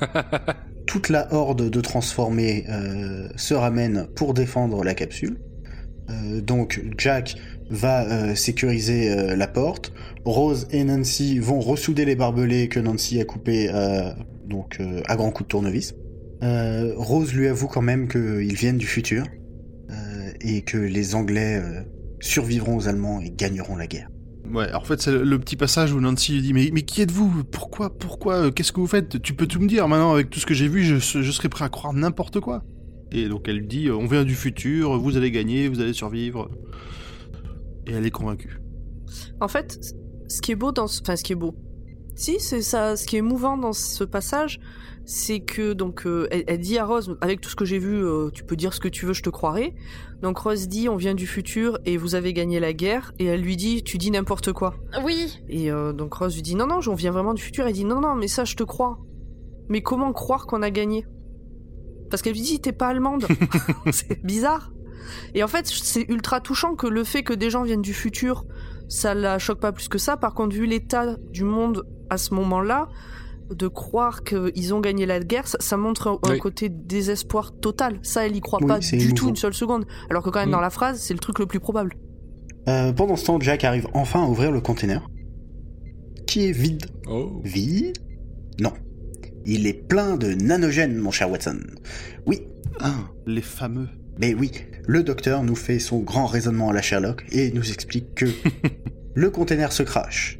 [laughs] toute la horde de transformés se ramène pour défendre la capsule. Donc Jack va euh, sécuriser euh, la porte. Rose et Nancy vont ressouder les barbelés que Nancy a coupés euh, donc à grands coups de tournevis. Rose lui avoue quand même qu'ils viennent du futur et que les Anglais survivront aux Allemands et gagneront la guerre. Ouais, en fait, c'est le, petit passage où Nancy lui dit Mais, mais qui êtes-vous? Pourquoi Pourquoi Qu'est-ce que vous faites? Tu peux tout me dire maintenant, avec tout ce que j'ai vu, je, je serais prêt à croire n'importe quoi. Et donc elle lui dit On vient du futur, vous allez gagner, vous allez survivre. Et elle est convaincue. En fait, ce qui est beau dans ce... Enfin, ce qui est beau. Si, c'est ça. Ce qui est émouvant dans ce passage, c'est que, donc, euh, elle, elle dit à Rose, avec tout ce que j'ai vu, euh, tu peux dire ce que tu veux, je te croirai. Donc Rose dit, on vient du futur et vous avez gagné la guerre. Et elle lui dit, tu dis n'importe quoi. Oui, Et euh, donc Rose lui dit, non, non, on vient vraiment du futur. Elle dit, non, non, mais ça, je te crois. Mais comment croire qu'on a gagné? Parce qu'elle lui dit, t'es pas allemande. [laughs] c'est bizarre. Et en fait, c'est ultra touchant que le fait que des gens viennent du futur, ça la choque pas plus que ça. Par contre, vu l'état du monde à ce moment-là, de croire qu'ils ont gagné la guerre, ça, ça montre un, Oui. côté désespoir total. Ça, elle y croit Oui, pas du émouvant. tout une seule seconde. Alors que quand même, dans la phrase, c'est le truc le plus probable. Euh, pendant ce temps, Jack arrive enfin à ouvrir le container, qui est vide? Oh. Vide Non. Il est plein de nanogènes, mon cher Watson. Oui, Ah, les fameux. mais oui, le docteur nous fait son grand raisonnement à la Sherlock et nous explique que [laughs] le container se crache.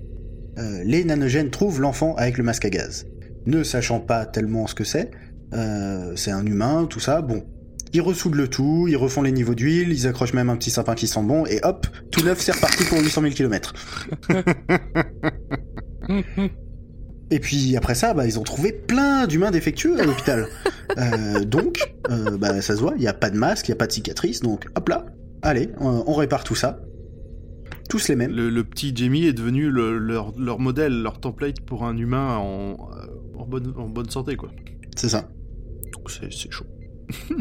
Euh, les nanogènes trouvent l'enfant avec le masque à gaz. Ne sachant pas tellement ce que c'est, euh, c'est un humain, tout ça, bon. Ils ressoudent le tout, ils refont les niveaux d'huile, ils accrochent même un petit sapin qui sent bon, et hop, tout neuf, c'est reparti pour 800 000 km. Et puis après ça, bah, ils ont trouvé plein d'humains défectueux à l'hôpital. [laughs] Euh, donc, euh, bah, ça se voit, il n'y a pas de masque, il n'y a pas de cicatrice, donc hop là, allez, on, on répare tout ça. Tous les mêmes. Le, le petit Jamie est devenu le- leur, leur modèle, leur template pour un humain en, en, bonne, en bonne santé, quoi. C'est ça. Donc c'est c'est chaud. [laughs]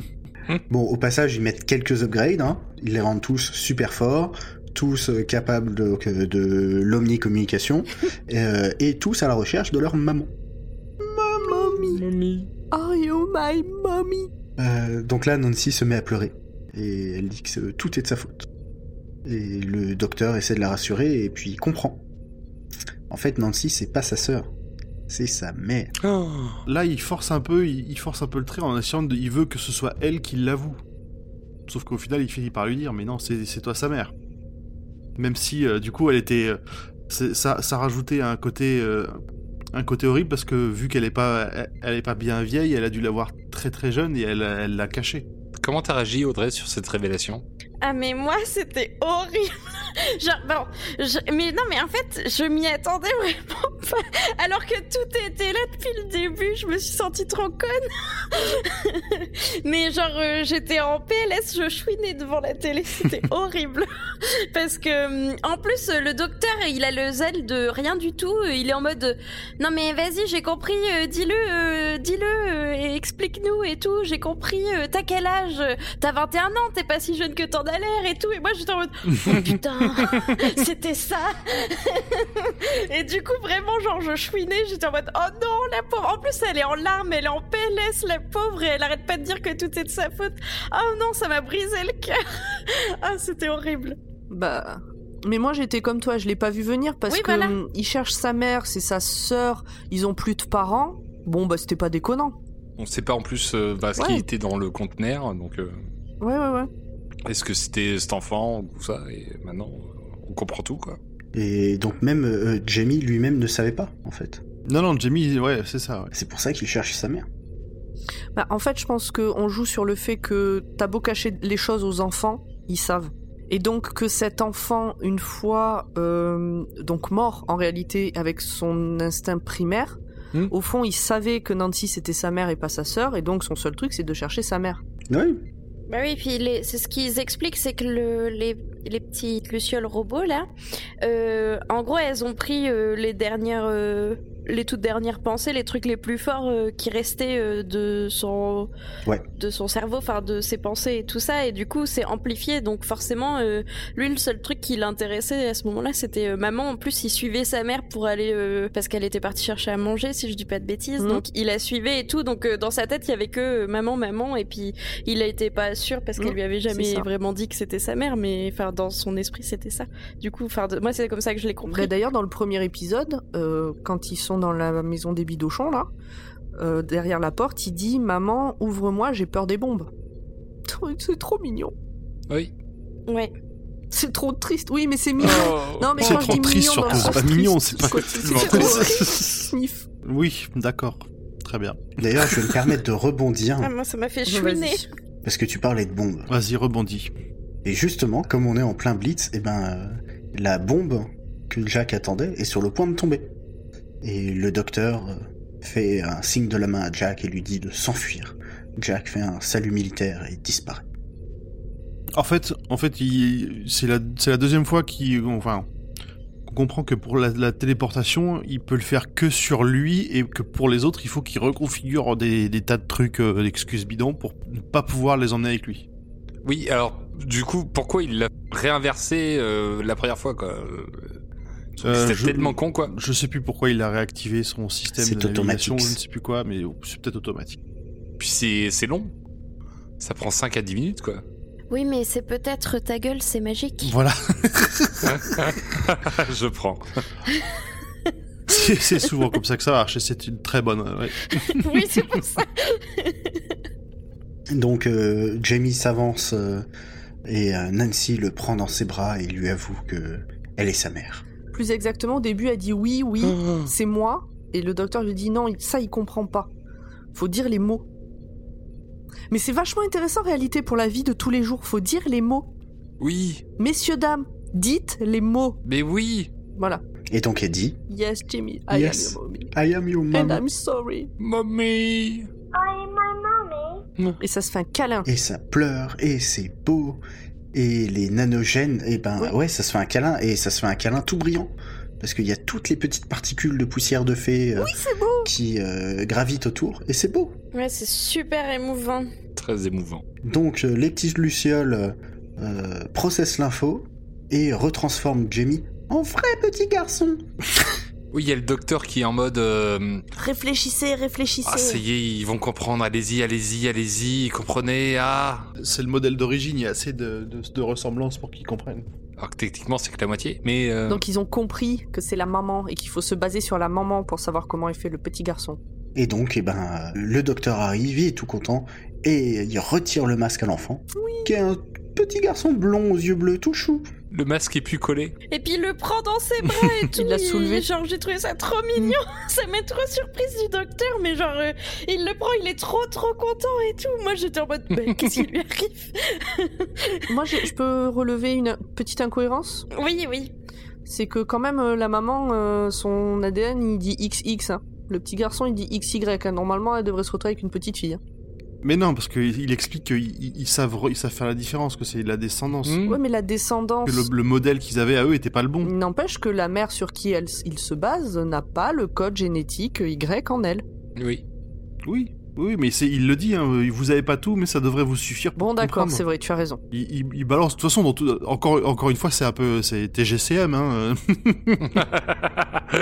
Bon, au passage, ils mettent quelques upgrades, hein. ils les rendent tous super forts, tous euh, capables de, que- de l'omnicommunication, [laughs] euh, et tous à la recherche de leur maman. Mommy, Mommy. are you my mommy? Euh, donc là, Nancy se met à pleurer, et elle dit que tout est de sa faute. Et le docteur essaie de la rassurer, et puis il comprend. En fait, Nancy, c'est pas sa sœur, c'est sa mère. Oh. Là, il force un peu, il, il force un peu le trait en essayant de, il veut que ce soit elle qui l'avoue. Sauf qu'au final, il finit par lui dire, mais non, c'est toi sa mère. Même si, euh, du coup, elle était, euh, ça, ça rajoutait un côté, euh, un côté horrible parce que vu qu'elle est pas, elle, elle est pas bien vieille, elle a dû l'avoir très très jeune et elle, elle l'a caché. Comment t'as réagi, Audrey, sur cette révélation? Ah mais moi c'était horrible. [laughs] Genre bon, je- mais non mais en fait je m'y attendais vraiment Alors que tout était là depuis le début, je me suis sentie trop conne. [laughs] mais genre euh, j'étais en PLS, je chouinais devant la télé, c'était [laughs] horrible. Parce que hum, en plus euh, le docteur il a le zèle de rien du tout, euh, il est en mode euh, non mais vas-y j'ai compris, euh, dis-le, euh, dis-le euh, et explique-nous et tout, j'ai compris, euh, t'as quel âge T'as 21 ans, t'es pas si jeune que t'en as l'air et tout. Et moi, j'étais en mode, [laughs] oh putain, c'était ça. et du coup, vraiment, genre, je chouinais, j'étais en mode, oh non, la pauvre. En plus, elle est en larmes, elle est en PLS, la pauvre, et elle arrête pas de dire que tout est de sa faute. Oh non, ça m'a brisé le cœur. [laughs] ah, c'était horrible. Bah. Mais moi j'étais comme toi, je l'ai pas vu venir parce Oui, que voilà. il cherche sa mère, c'est sa sœur, ils ont plus de parents. Bon bah c'était pas déconnant. On sait pas en plus euh, bah, ce qui était dans le conteneur, donc euh, Ouais ouais ouais. est-ce que c'était cet enfant ou ça Et maintenant, on comprend tout, quoi. Et donc même euh, Jamie lui-même ne savait pas, en fait. Non, non, Jamie, ouais, c'est ça. ouais. C'est pour ça qu'il cherche sa mère. Bah, en fait, je pense qu'on joue sur le fait que t'as beau cacher les choses aux enfants, ils savent. Et donc que cet enfant, une fois euh, donc mort en réalité avec son instinct primaire, Hmm. au fond, il savait que Nancy c'était sa mère et pas sa sœur, et donc son seul truc c'est de chercher sa mère. Oui, Bah oui, puis les- c'est ce qu'ils expliquent, c'est que le, les, les petits lucioles robots là, euh, en gros, elles ont pris euh, les dernières, euh, les toutes dernières pensées, les trucs les plus forts euh, qui restaient euh, de son, Ouais. de son cerveau, enfin de ses pensées et tout ça, et du coup, c'est amplifié. Donc forcément, euh, lui, le seul truc qui l'intéressait à ce moment-là, c'était euh, maman. En plus, il suivait sa mère pour aller euh, parce qu'elle était partie chercher à manger, si je dis pas de bêtises. Mhm. Donc il la suivait et tout. Donc euh, dans sa tête, il y avait que euh, maman, maman, et puis il a été pas sûr parce qu'elle Mm, lui avait jamais vraiment dit que c'était sa mère, mais enfin dans son esprit c'était ça. Du coup, enfin de- moi c'est comme ça que je l'ai compris. Bah, D'ailleurs, dans le premier épisode, euh, quand ils sont dans la maison des bidochons là, euh, derrière la porte, il dit "Maman, ouvre-moi, j'ai peur des bombes." [laughs] C'est trop mignon. Oui. Ouais. C'est trop triste. Oui, mais c'est mignon. Non, mais C'est quand je trop dis triste, mignon, c'est pas mignon, c'est pas c'est. [laughs] Oui, d'accord. Très bien. D'ailleurs, je vais me permettre de rebondir, Ah, moi ça m'a fait chouiner. parce que tu parlais de bombe. Vas-y, rebondis. Et justement, comme on est en plein blitz, eh ben, euh, la bombe que Jack attendait est sur le point de tomber. Et le docteur euh, fait un signe de la main à Jack et lui dit de s'enfuir. Jack fait un salut militaire et disparaît. En fait, en fait, c'est la, deuxième fois enfin, qu'on comprend que pour la, la téléportation, il peut le faire que sur lui et que pour les autres, il faut qu'il reconfigure des, des tas de trucs, euh, d'excuses bidons pour ne pas pouvoir les emmener avec lui. Oui, alors, du coup, pourquoi il l'a réinversé euh, la première fois, quoi Euh, Euh, C'était je- tellement con, quoi. Je sais plus pourquoi il a réactivé son système de navigation, je ne sais plus quoi, mais c'est peut-être automatique. Puis c'est c'est long. Ça prend 5 à 10 minutes, quoi. Oui, mais c'est peut-être ta gueule, c'est magique. Voilà, [laughs] Je prends. c'est c'est souvent comme ça que ça marche et c'est une très bonne. ouais. [laughs] oui, c'est pour ça. Donc euh, Jamie s'avance euh, et euh, Nancy le prend dans ses bras et lui avoue que elle est sa mère. Plus exactement, au début, elle dit oui, oui, c'est moi. Et le docteur lui dit non, ça, il comprend pas. Faut dire les mots. Mais c'est vachement intéressant en réalité pour la vie de tous les jours. Faut dire les mots. Oui, Messieurs, dames, dites les mots. mais oui, Voilà. Et donc elle dit Yes, Jimmy, I Yes. am your mommy. I am your And mama. I'm sorry. mommy. Et ça se fait un câlin. Et ça pleure et c'est beau. Et les nanogènes, et ben Oui. ouais, ça se fait un câlin et ça se fait un câlin tout brillant. Parce qu'il y a toutes les petites particules de poussière de fée euh, C'est beau. qui euh, gravitent autour et c'est beau. Ouais, c'est super émouvant. Très émouvant. Donc euh, les petites lucioles processent l'info et retransforme Jamie en vrai petit garçon. [laughs] Oui, il y a le docteur qui est en mode. euh, Réfléchissez, réfléchissez. ah, ça y est, ils vont comprendre. Allez-y, allez-y, allez-y. Comprenez. Ah. C'est le modèle d'origine, il y a assez de, de, de ressemblances pour qu'ils comprennent. Alors que techniquement, c'est que la moitié. Mais. euh, Donc ils ont compris que c'est la maman et qu'il faut se baser sur la maman pour savoir comment est fait le petit garçon. Et donc, eh ben, le docteur arrive, il est tout content, et il retire le masque à l'enfant, qui est un petit garçon blond aux yeux bleus, tout chou. Le masque est plus collé. Et puis il le prend dans ses bras et tout. [laughs] Il l'a soulevé. Genre, j'ai trouvé ça trop mignon. [laughs] Ça met trop surprise du docteur, mais genre, euh, il le prend, il est trop trop content et tout. Moi, j'étais en mode, mais [laughs] qu'est-ce qui lui arrive? Moi, je, je peux relever une petite incohérence? Oui, oui. C'est que quand même, euh, la maman, euh, son ADN, il dit XX. hein. Le petit garçon, il dit XY. hein. Normalement, elle devrait se retrouver avec une petite fille. hein. Mais non, parce qu'il il explique qu'ils ils savent, ils savent faire la différence, que c'est la descendance. Hmm. Ouais, mais la descendance... Que le, le modèle qu'ils avaient à eux était pas le bon. N'empêche que la mère sur qui elle, il se base n'a pas le code génétique Y en elle. Oui. Oui, oui, mais c'est, il le dit, hein, vous avez pas tout, mais ça devrait vous suffire pour Bon, d'accord, c'est vrai, tu as raison. Il, il- il balance, de toute façon, dans tout- encore, encore une fois, c'est un peu, c'est TGCM, hein. euh. [laughs]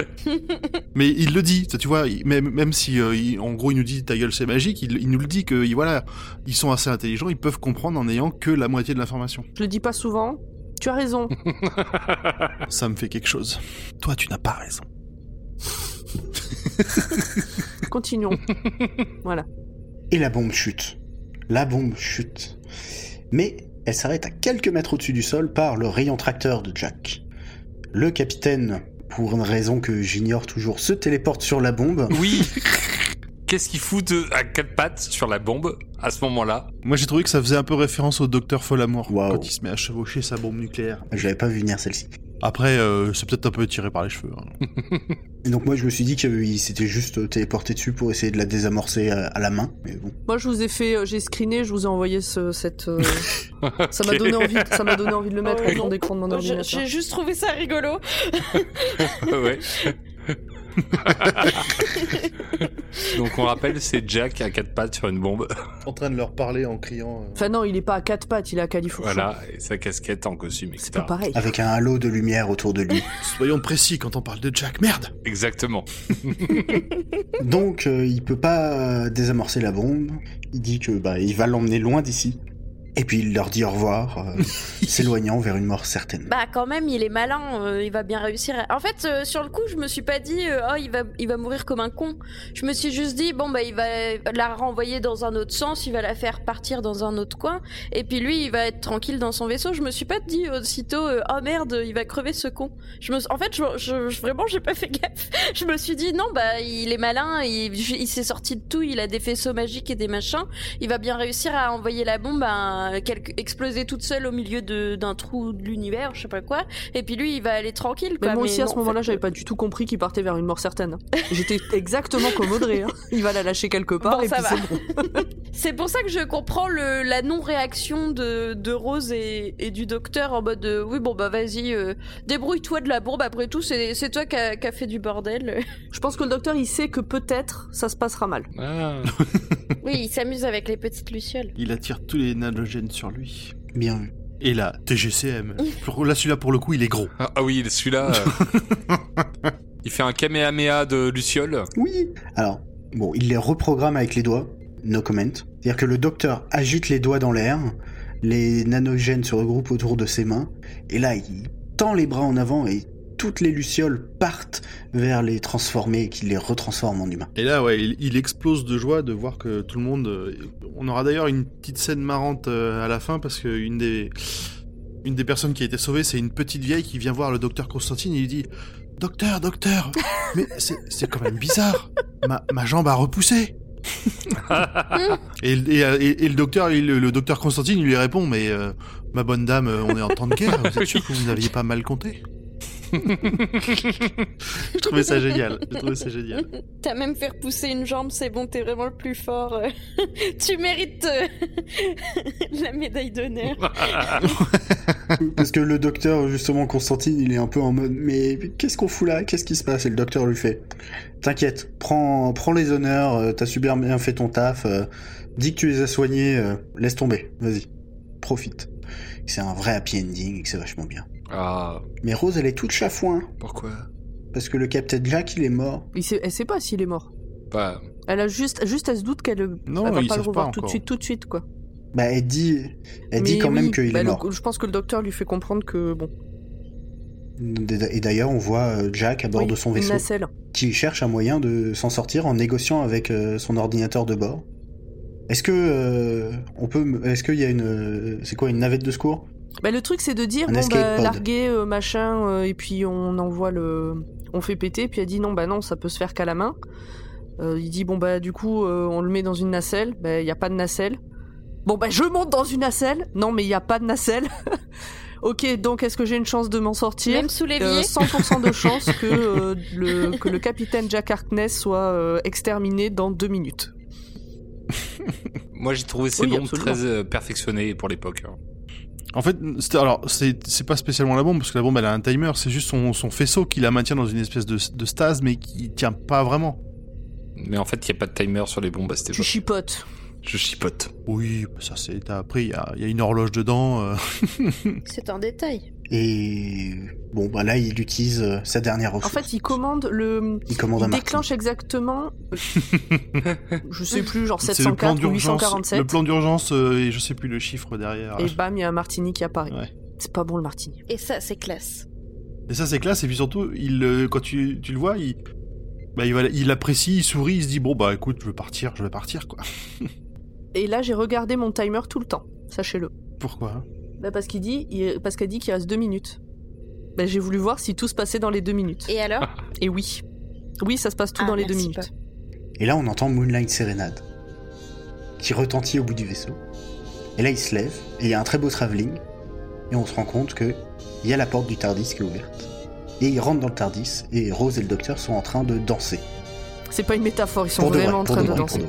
mais il le dit, tu vois, même, même si, euh, il- en gros, il nous dit ta gueule c'est magique, il, il nous le dit que, il- voilà, ils sont assez intelligents, ils peuvent comprendre en n'ayant que la moitié de l'information. Je le dis pas souvent. Tu as raison. [laughs] Ça me fait quelque chose. Toi, tu n'as pas raison. [laughs] Continuons. [laughs] voilà. Et la bombe chute. La bombe chute. Mais elle s'arrête à quelques mètres au-dessus du sol par le rayon tracteur de Jack. Le capitaine, pour une raison que j'ignore toujours, se téléporte sur la bombe. Oui. [laughs] Qu'est-ce qu'il fout de- à quatre pattes sur la bombe à ce moment-là? Moi, j'ai trouvé que ça faisait un peu référence au docteur Folamour Waouh. quand il se met à chevaucher sa bombe nucléaire. J'avais pas vu venir celle-ci. Après, euh, c'est peut-être un peu tiré par les cheveux. hein. [laughs] Et donc moi je me suis dit qu'il s'était juste téléporté dessus pour essayer de la désamorcer à, la main. Mais bon. Moi, je vous ai fait, euh, j'ai screené, je vous ai envoyé ce, cette. euh, [laughs] Ça m'a donné envie, ça m'a donné envie de le mettre Oh, au fond non. d'écran de mon J'ai ordinateur. j'ai juste trouvé ça rigolo. [laughs] ouais. [laughs] Donc on rappelle, c'est Jack à quatre pattes sur une bombe. En train de leur parler en criant. euh, Enfin non, il est pas à quatre pattes, il est à califourchon. Voilà, et sa casquette en costume, C'est etc. pas pareil. Avec un halo de lumière autour de lui. [laughs] Soyons précis quand on parle de Jack. Merde Exactement. [laughs] Donc euh, il peut pas désamorcer la bombe. Il dit que bah il va l'emmener loin d'ici. Et puis il leur dit au revoir, euh, [laughs] s'éloignant vers une mort certaine. Bah quand même, il est malin, euh, il va bien réussir. à- En fait, euh, sur le coup, je me suis pas dit euh, oh il va il va mourir comme un con. Je me suis juste dit bon bah il va la renvoyer dans un autre sens, il va la faire partir dans un autre coin et puis lui il va être tranquille dans son vaisseau. Je me suis pas dit aussitôt euh, oh merde, il va crever ce con. Je me en fait, je, je- je- vraiment j'ai pas fait gaffe. [laughs] Je me suis dit non bah il est malin, il, il s'est sorti de tout, il a des faisceaux magiques et des machins. Il va bien réussir à envoyer la bombe à quelque- exploser toute seule au milieu de- d'un trou de l'univers, je sais pas quoi. Et puis lui, il va aller tranquille. Mais moi aussi, à non, ce en moment-là, fait, j'avais pas du tout compris qu'il partait vers une mort certaine. J'étais [laughs] exactement comme Audrey. hein. Il va la lâcher quelque part Bon, et ça puis c'est bon. [laughs] C'est pour ça que je comprends le, la non-réaction de, de Rose et, et du docteur en mode de, oui bon bah vas-y, euh, débrouille-toi de la bombe. Après tout, c'est c'est toi qui as fait du bordel. [laughs] Je pense que le docteur, il sait que peut-être ça se passera mal. Ah. oui, il s'amuse avec les petites lucioles. Il attire tous les nalogènes sur lui. Bien vu. Et là, TGCM. Là, celui-là, pour le coup, il est gros. Ah, ah oui, celui-là. euh, [laughs] il fait un kamehameha de Luciole. Oui. Alors bon, il les reprogramme avec les doigts. No comment. C'est-à-dire que le docteur agite les doigts dans l'air, les nanogènes se regroupent autour de ses mains, et là il tend les bras en avant et toutes les lucioles partent vers les transformés et qui les retransforment en humains. Et là, ouais, il, il explose de joie de voir que tout le monde. euh, On aura d'ailleurs une petite scène marrante euh, à la fin parce que une des une des personnes qui a été sauvée, c'est une petite vieille qui vient voir le docteur Constantine et lui dit Docteur, docteur, mais c'est c'est quand même bizarre. Ma, ma jambe a repoussé. [laughs] et, et, et- et le docteur, il- le docteur Constantine, il lui répond Mais euh, ma bonne dame, on est en temps de guerre. Vous êtes sûr que vous n'aviez pas mal compté [laughs] Je trouvais ça génial. Je trouvais ça génial. T'as même fait repousser une jambe, c'est bon, t'es vraiment le plus fort. [laughs] tu mérites euh, [laughs] la médaille d'honneur. Parce que le docteur, justement, Constantine, il est un peu en mode Mais qu'est-ce qu'on fout là? Qu'est-ce qui se passe? Et le docteur lui fait T'inquiète, prends, prends les honneurs, euh, t'as super bien fait ton taf, euh, dis que tu les as soignés, euh, laisse tomber, vas-y, profite. C'est un vrai happy ending et que c'est vachement bien. Ah, Mais Rose, elle est toute chafouin. pourquoi? Parce que le Captain Jack, il est mort. Il sait- elle sait pas s'il est mort. Pas. Elle a juste, juste elle se doute qu'elle Non, elle va pas le revoir pas tout de suite, tout de suite, quoi. Bah, elle dit, elle dit quand même qu'il bah, est le- mort. je pense que le docteur lui fait comprendre que bon. Et d'ailleurs, on voit euh, Jack à bord oui, de son vaisseau nacelle. qui cherche un moyen de s'en sortir en négociant avec euh, son ordinateur de bord. Est-ce que euh, on peut, est-ce qu'il y a une, c'est quoi une navette de secours? Bah, le truc c'est de dire Un bon bah larguer euh, machin euh, et puis on envoie le, on fait péter puis elle dit non bah non ça peut se faire qu'à la main. Euh, il dit bon bah du coup euh, on le met dans une nacelle. Bah il y a pas de nacelle. Bon bah je monte dans une nacelle. Non mais il y a pas de nacelle. [laughs] ok donc est-ce que j'ai une chance de m'en sortir? Même sous Euh, l'évier 100% de chance que, euh, le, que le capitaine Jack Harkness soit euh, exterminé dans deux minutes. [laughs] Moi, j'ai trouvé ces Oui, bombes absolument. très euh, perfectionnées pour l'époque. hein. En fait, alors c'est c'est pas spécialement la bombe parce que la bombe elle a un timer, c'est juste son, son faisceau qui la maintient dans une espèce de, de stase mais qui tient pas vraiment. Mais en fait, il n'y a pas de timer sur les bombes à cette Tu époque. chipotes. Je chipote. Oui, ça c'est t'as appris, il y a, il y a une horloge dedans. euh. C'est un détail. Et bon, bah là, il utilise euh, sa dernière En ressource. fait, il commande le. il commande un Il déclenche exactement. [laughs] je sais plus, genre C'est le plan 704 ou d'urgence, 847. le plan d'urgence euh, et je sais plus le chiffre derrière. Et bam, il y a un martini qui apparaît. Ouais. C'est pas bon le martini. Et ça, c'est classe. Et ça c'est classe et puis surtout il euh, quand tu, tu le vois il bah, il, va- il apprécie, il sourit, il se dit bon bah écoute je veux partir, je vais partir quoi. Et là, j'ai regardé mon timer tout le temps, sachez-le. Pourquoi? Bah, parce qu'il dit, il- parce qu'elle dit qu'il reste deux minutes. Bah, j'ai voulu voir si tout se passait dans les deux minutes. Et alors Et oui. Oui, ça se passe tout Ah, dans les deux minutes. Et là, on entend Moonlight Serenade qui retentit au bout du vaisseau. Et là, il se lève et il y a un très beau travelling. Et on se rend compte que il y a la porte du Tardis qui est ouverte. Et il rentre dans le Tardis et Rose et le Docteur sont en train de danser. C'est pas une métaphore, ils sont Pour de vraiment vrai, en train de de, vrai, danser. de.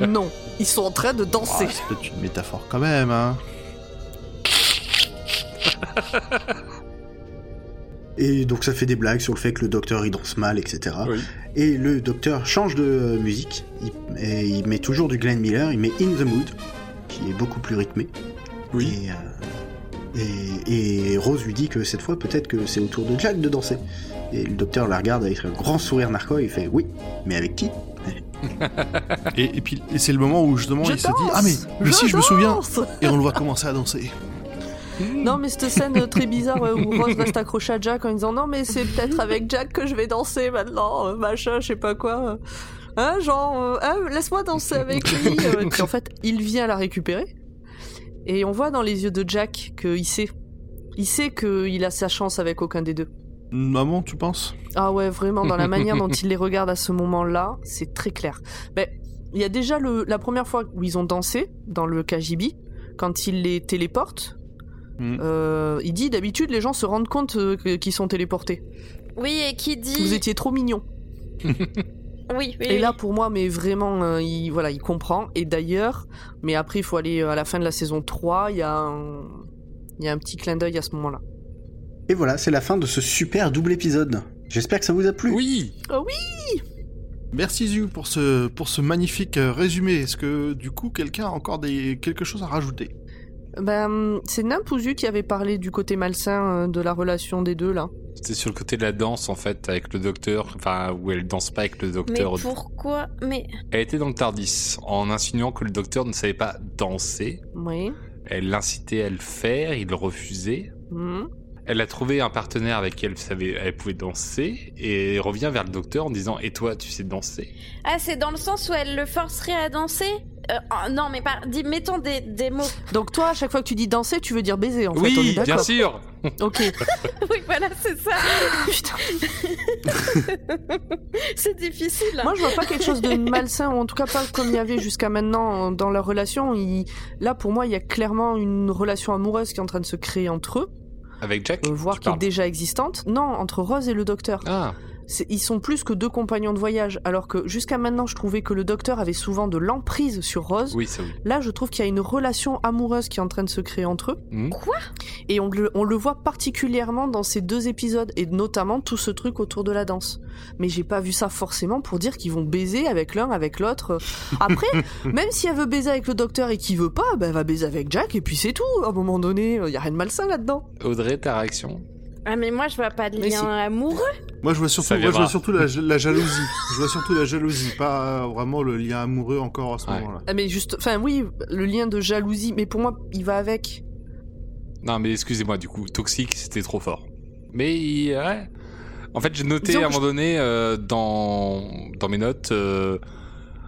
[laughs] Non, ils sont en train de danser. Ah, C'est peut-être une métaphore quand même hein. [laughs] Et donc ça fait des blagues sur le fait que le Docteur il danse mal, etc. Oui. Et le Docteur change de musique. Il, et il met toujours du Glenn Miller. Il met In the Mood, qui est beaucoup plus rythmé. Oui. Et, euh, et, et Rose lui dit que cette fois, peut-être que c'est au tour de Jack de danser. Et le docteur la regarde avec un grand sourire narquois et il fait Oui, mais avec qui? Et, et puis et c'est le moment où justement Je il se dit ah mais mais si je me souviens et on le voit commencer à danser. [laughs] Non, mais cette scène très bizarre où Rose reste accrochée à Jack en disant non, mais c'est peut-être avec Jack que je vais danser maintenant, euh, machin, je sais pas quoi. Hein, genre, euh, hein, laisse-moi danser avec lui. euh, et puis en fait, il vient la récupérer. Et on voit dans les yeux de Jack qu'il sait. Il sait qu'il a sa chance avec aucun des deux. Maman, tu penses? Ah ouais, vraiment, dans la [laughs] manière dont il les regarde à ce moment-là, c'est très clair. Ben, il y a déjà le, la première fois où ils ont dansé, dans le KGB, quand il les téléporte. Mm. Euh, il dit d'habitude les gens se rendent compte euh, qu'ils sont téléportés. Oui, et qui dit. Vous étiez trop mignons. [laughs] Oui, oui. Et oui. là pour moi, mais vraiment, euh, il, voilà, il comprend. Et d'ailleurs, mais après il faut aller euh, à la fin de la saison 3, il y a un, il y a un petit clin d'œil à ce moment-là. Et voilà, c'est la fin de ce super double épisode. J'espère que ça vous a plu. Oui. Oh oui Merci Zu pour ce, pour ce magnifique euh, résumé. Est-ce que du coup quelqu'un a encore des, quelque chose à rajouter? Ben, c'est Nimpuzu qui avait parlé du côté malsain euh, de la relation des deux là. C'était sur le côté de la danse, en fait, avec le docteur. Enfin, où elle danse pas avec le Mais docteur. pourquoi? Mais Elle était dans le Tardis, en insinuant que le docteur ne savait pas danser. Oui. Elle l'incitait à le faire, il refusait. Mhm. Elle a trouvé un partenaire avec qui elle, savait, elle pouvait danser et revient vers le docteur en disant Et toi, tu sais danser? Ah, c'est dans le sens où elle le forcerait à danser? Euh, oh, Non, mais par... dis, mettons des, des mots. Donc toi, à chaque fois que tu dis danser, tu veux dire baiser en fait. on est Oui, bien sûr Ok. [laughs] oui, voilà, c'est ça. [laughs] Putain. [laughs] c'est difficile. hein. Moi, je vois pas quelque chose de malsain, ou en tout cas pas comme il y avait jusqu'à maintenant euh, dans leur relation. Il- Là, pour moi, il y a clairement une relation amoureuse qui est en train de se créer entre eux, Avec Jack euh, voire qui est déjà existante. Non, entre Rose et le docteur. Ah, ils sont plus que deux compagnons de voyage. Alors que jusqu'à maintenant, je trouvais que le docteur avait souvent de l'emprise sur Rose. Oui, ça oui. Là, je trouve qu'il y a une relation amoureuse qui est en train de se créer entre eux. Hmm. Quoi? Et on le, on le voit particulièrement dans ces deux épisodes, et notamment tout ce truc autour de la danse. Mais j'ai pas vu ça forcément pour dire qu'ils vont baiser avec l'un, avec l'autre. Après, [laughs] même si elle veut baiser avec le docteur et qu'il veut pas, ben elle va baiser avec Jack, et puis c'est tout. À un moment donné, il y a rien de malsain là-dedans. Audrey, ta réaction? Ah mais moi je vois pas de Mais lien si. amoureux. Moi, je vois surtout, moi, je vois viendra. surtout la, la jalousie. je vois surtout la jalousie, pas euh, vraiment le lien amoureux encore à ce Ouais. moment-là. Ah, mais juste, enfin oui, le lien de jalousie, mais pour moi, il va avec. Non, mais excusez-moi, du coup, toxique, c'était trop fort. Mais il- ouais. En fait, j'ai noté Disons à un moment donné euh, dans, dans mes notes euh,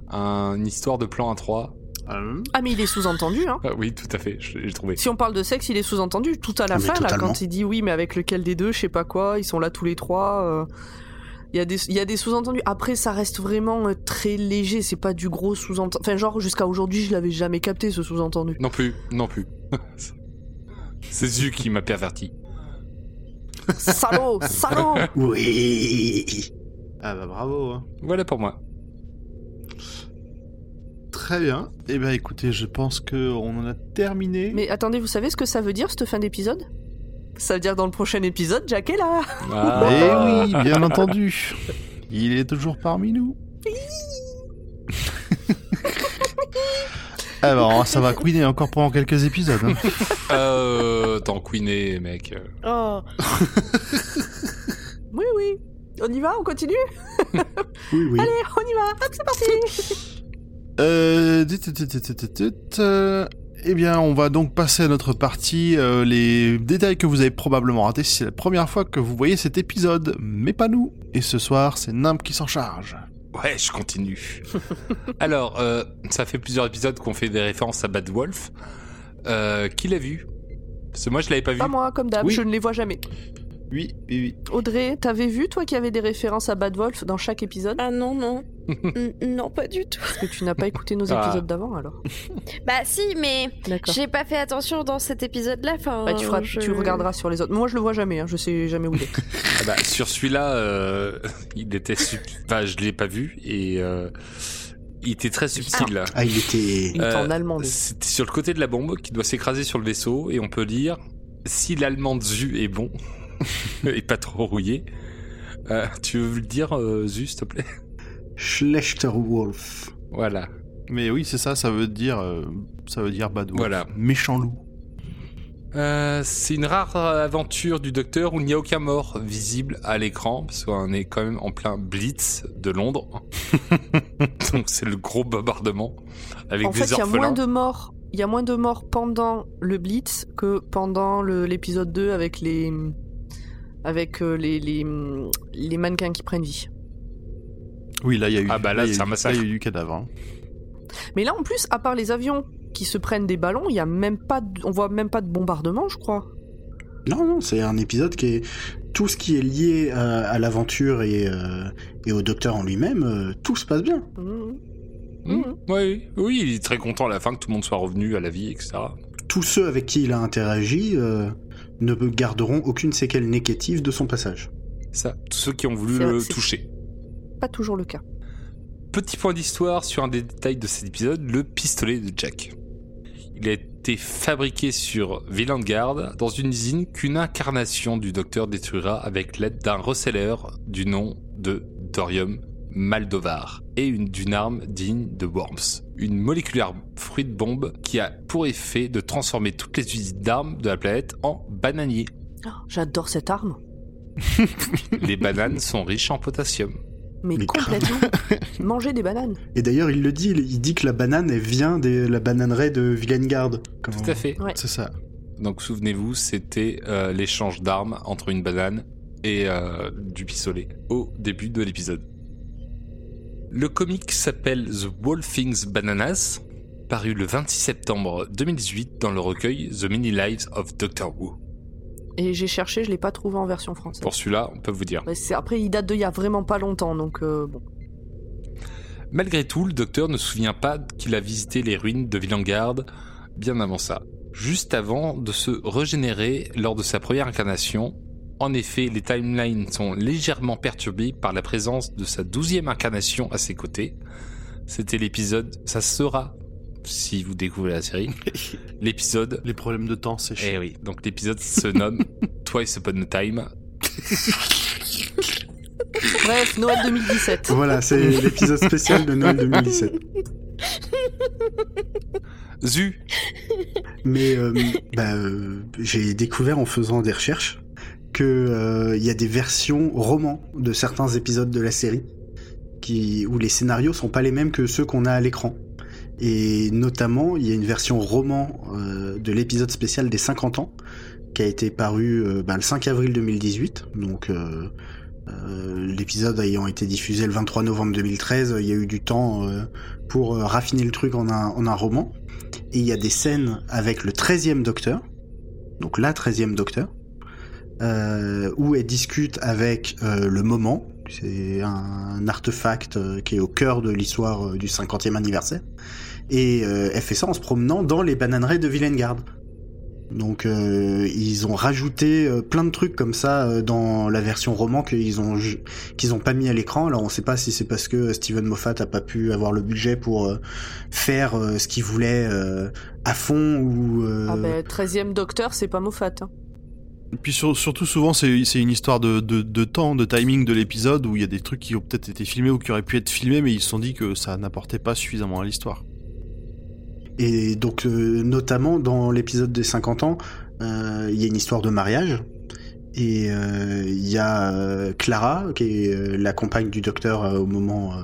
un- une histoire de plan 1-3. Euh, Ah, mais il est sous-entendu, hein. Ah oui, tout à fait, je- j'ai trouvé. Si on parle de sexe, il est sous-entendu. Tout à la Mais fin, là, quand il dit oui, mais avec lequel des deux, je sais pas quoi, ils sont là tous les trois. euh, Il y a des, il y a des sous-entendus. Après, ça reste vraiment euh, très léger. C'est pas du gros sous-entendu. Enfin, genre, jusqu'à aujourd'hui, je l'avais jamais capté, ce sous-entendu. Non plus, non plus. [laughs] C'est Zu qui m'a perverti. Salaud Salaud [laughs] Oui. Ah bah bravo. hein. Voilà pour moi. Très bien. Eh bien, écoutez, je pense que on en a terminé. Mais attendez, vous savez ce que ça veut dire, cette fin d'épisode? Ça veut dire dans le prochain épisode, Jack est là Ah. Eh oui, bien entendu. Il est toujours parmi nous. [laughs] Alors, ça va couiner encore pendant quelques épisodes. hein. Euh, t'en queené, mec. Oh. Oui, oui. On y va On continue? Oui, oui. Allez, on y va Hop, c'est parti [laughs] Euh, euh, eh bien, on va donc passer à notre partie. euh, les détails que vous avez probablement ratés si c'est la première fois que vous voyez cet épisode, mais pas nous. Et ce soir, c'est Nimp qui s'en charge. Ouais, je continue. [laughs] Alors, euh, ça fait plusieurs épisodes qu'on fait des références à Bad Wolf. Euh, qui l'a vu? Parce que moi, je l'avais pas vu. Pas moi, comme d'hab, Oui. je ne les vois jamais. Oui, oui, oui. Audrey, t'avais vu, toi, qu'il y avait des références à Bad Wolf dans chaque épisode? Ah non non. [laughs] Non pas du tout. Parce que tu n'as pas écouté nos Ah. épisodes d'avant, alors [laughs] Bah si mais D'accord. j'ai pas fait attention dans cet épisode-là. Enfin. Bah, tu, feras- je- tu regarderas sur les autres. Moi, je le vois jamais, hein, je sais jamais où il est. [laughs] Ah bah, sur celui-là, euh, il était sub... Enfin, je l'ai pas vu et euh, il était très subtil. là. Ah, il était. Il est Euh, en allemand. C'était sur le côté de la bombe qui doit s'écraser sur le vaisseau et on peut lire si l'allemand de Zu est bon et pas trop rouillé. Euh, tu veux le dire, euh, Zu, s'il te plaît? Schlechterwolf. Voilà. Mais oui, c'est ça, ça veut dire, euh, ça veut dire bad wolf. Voilà. Méchant loup. Euh, c'est une rare aventure du docteur où il n'y a aucun mort visible à l'écran, parce qu'on est quand même en plein blitz de Londres. [laughs] Donc c'est le gros bombardement avec En des fait, il y a orphelins. moins de morts. Il y a moins de morts pendant le Blitz que pendant l'épisode 2 avec les avec euh, les, les, les mannequins qui prennent vie. Oui, là, il y a eu. Ah bah là, il y a c'est eu- un massacre. Là, il y a eu du cadavre. hein. Mais là, en plus, à part les avions qui se prennent des ballons, il y a même pas, de- on voit même pas de bombardement, je crois. Non, non, c'est un épisode qui est. Tout ce qui est lié à, à l'aventure et, euh, et au docteur en lui-même, euh, tout se passe bien. Mhm. Hmm, Mhm. oui, oui, il est très content à la fin que tout le monde soit revenu à la vie, etc. Tous ceux avec qui il a interagi euh, ne garderont aucune séquelle négative de son passage. Ça, tous ceux qui ont voulu le toucher. Pas toujours le cas. Petit point d'histoire sur un des détails de cet épisode, le pistolet de Jack. Il a été fabriqué sur Villandgard dans une usine qu'une incarnation du docteur détruira avec l'aide d'un reseller du nom de Dorium Maldovar et une- d'une arme digne de Worms. Une moléculaire fruit de bombe qui a pour effet de transformer toutes les usines d'armes de la planète en bananiers. Oh, J'adore cette arme. [laughs] Les bananes sont riches en potassium. Mais, complètement. [laughs] Manger des bananes. Et d'ailleurs, il le dit, il, dit que la banane, elle vient de la bananeraie de Vilengard. Quand- Tout à fait. Ouais. C'est ça. Donc souvenez-vous, c'était euh, l'échange d'armes entre une banane et euh, du pistolet au début de l'épisode. Le comic s'appelle The Wolfing's Bananas, paru le 26 septembre 2018 dans le recueil The Many Lives of Doctor Who. Et j'ai cherché, je l'ai pas trouvé en version française. Pour celui-là, on peut vous dire. Mais c'est- après, il date d'il y a vraiment pas longtemps, donc euh, bon. Malgré tout, le docteur ne se souvient pas qu'il a visité les ruines de Villangard bien avant ça. Juste avant de se régénérer lors de sa première incarnation, En effet, les timelines sont légèrement perturbées par la présence de sa douzième incarnation à ses côtés. C'était l'épisode, ça sera, si vous découvrez la série, [laughs] l'épisode... Les problèmes de temps, c'est Eh chiant. oui, donc l'épisode se nomme [laughs] Twice Upon a Time. Bref, Noël 2017. Voilà, c'est l'épisode spécial de Noël 2017. Zu, Mais euh, bah, euh, j'ai découvert en faisant des recherches que euh, il y a des versions romans de certains épisodes de la série qui où les scénarios sont pas les mêmes que ceux qu'on a à l'écran. Et notamment, il y a une version roman euh, de l'épisode spécial des 50 ans qui a été paru euh, bah, le 5 avril 2018. Donc euh, l'épisode ayant été diffusé le 23 novembre 2013, il y a eu du temps pour raffiner le truc en un, en un roman. Et il y a des scènes avec le 13e docteur, donc la 13e docteur, où elle discute avec le moment. C'est un artefact euh, qui est au cœur de l'histoire euh, du 50e anniversaire. Et euh, elle fait ça en se promenant dans les bananeraies de Villengard. Donc ils ont rajouté plein de trucs comme ça dans la version roman qu'ils ont qu'ils ont pas mis à l'écran. Alors on sait pas si c'est parce que Steven Moffat a pas pu avoir le budget pour faire ce qu'il voulait à fond ou Ah ben, 13ème docteur, c'est pas Moffat. hein. Puis sur- surtout souvent c'est une histoire de, temps, de timing de l'épisode où il y a des trucs qui ont peut-être été filmés ou qui auraient pu être filmés mais ils se sont dit que ça n'apportait pas suffisamment à l'histoire. Et donc, euh, notamment dans l'épisode des 50 ans, euh, il y a une histoire de mariage. Et euh, il y a Clara, qui est la compagne du docteur au moment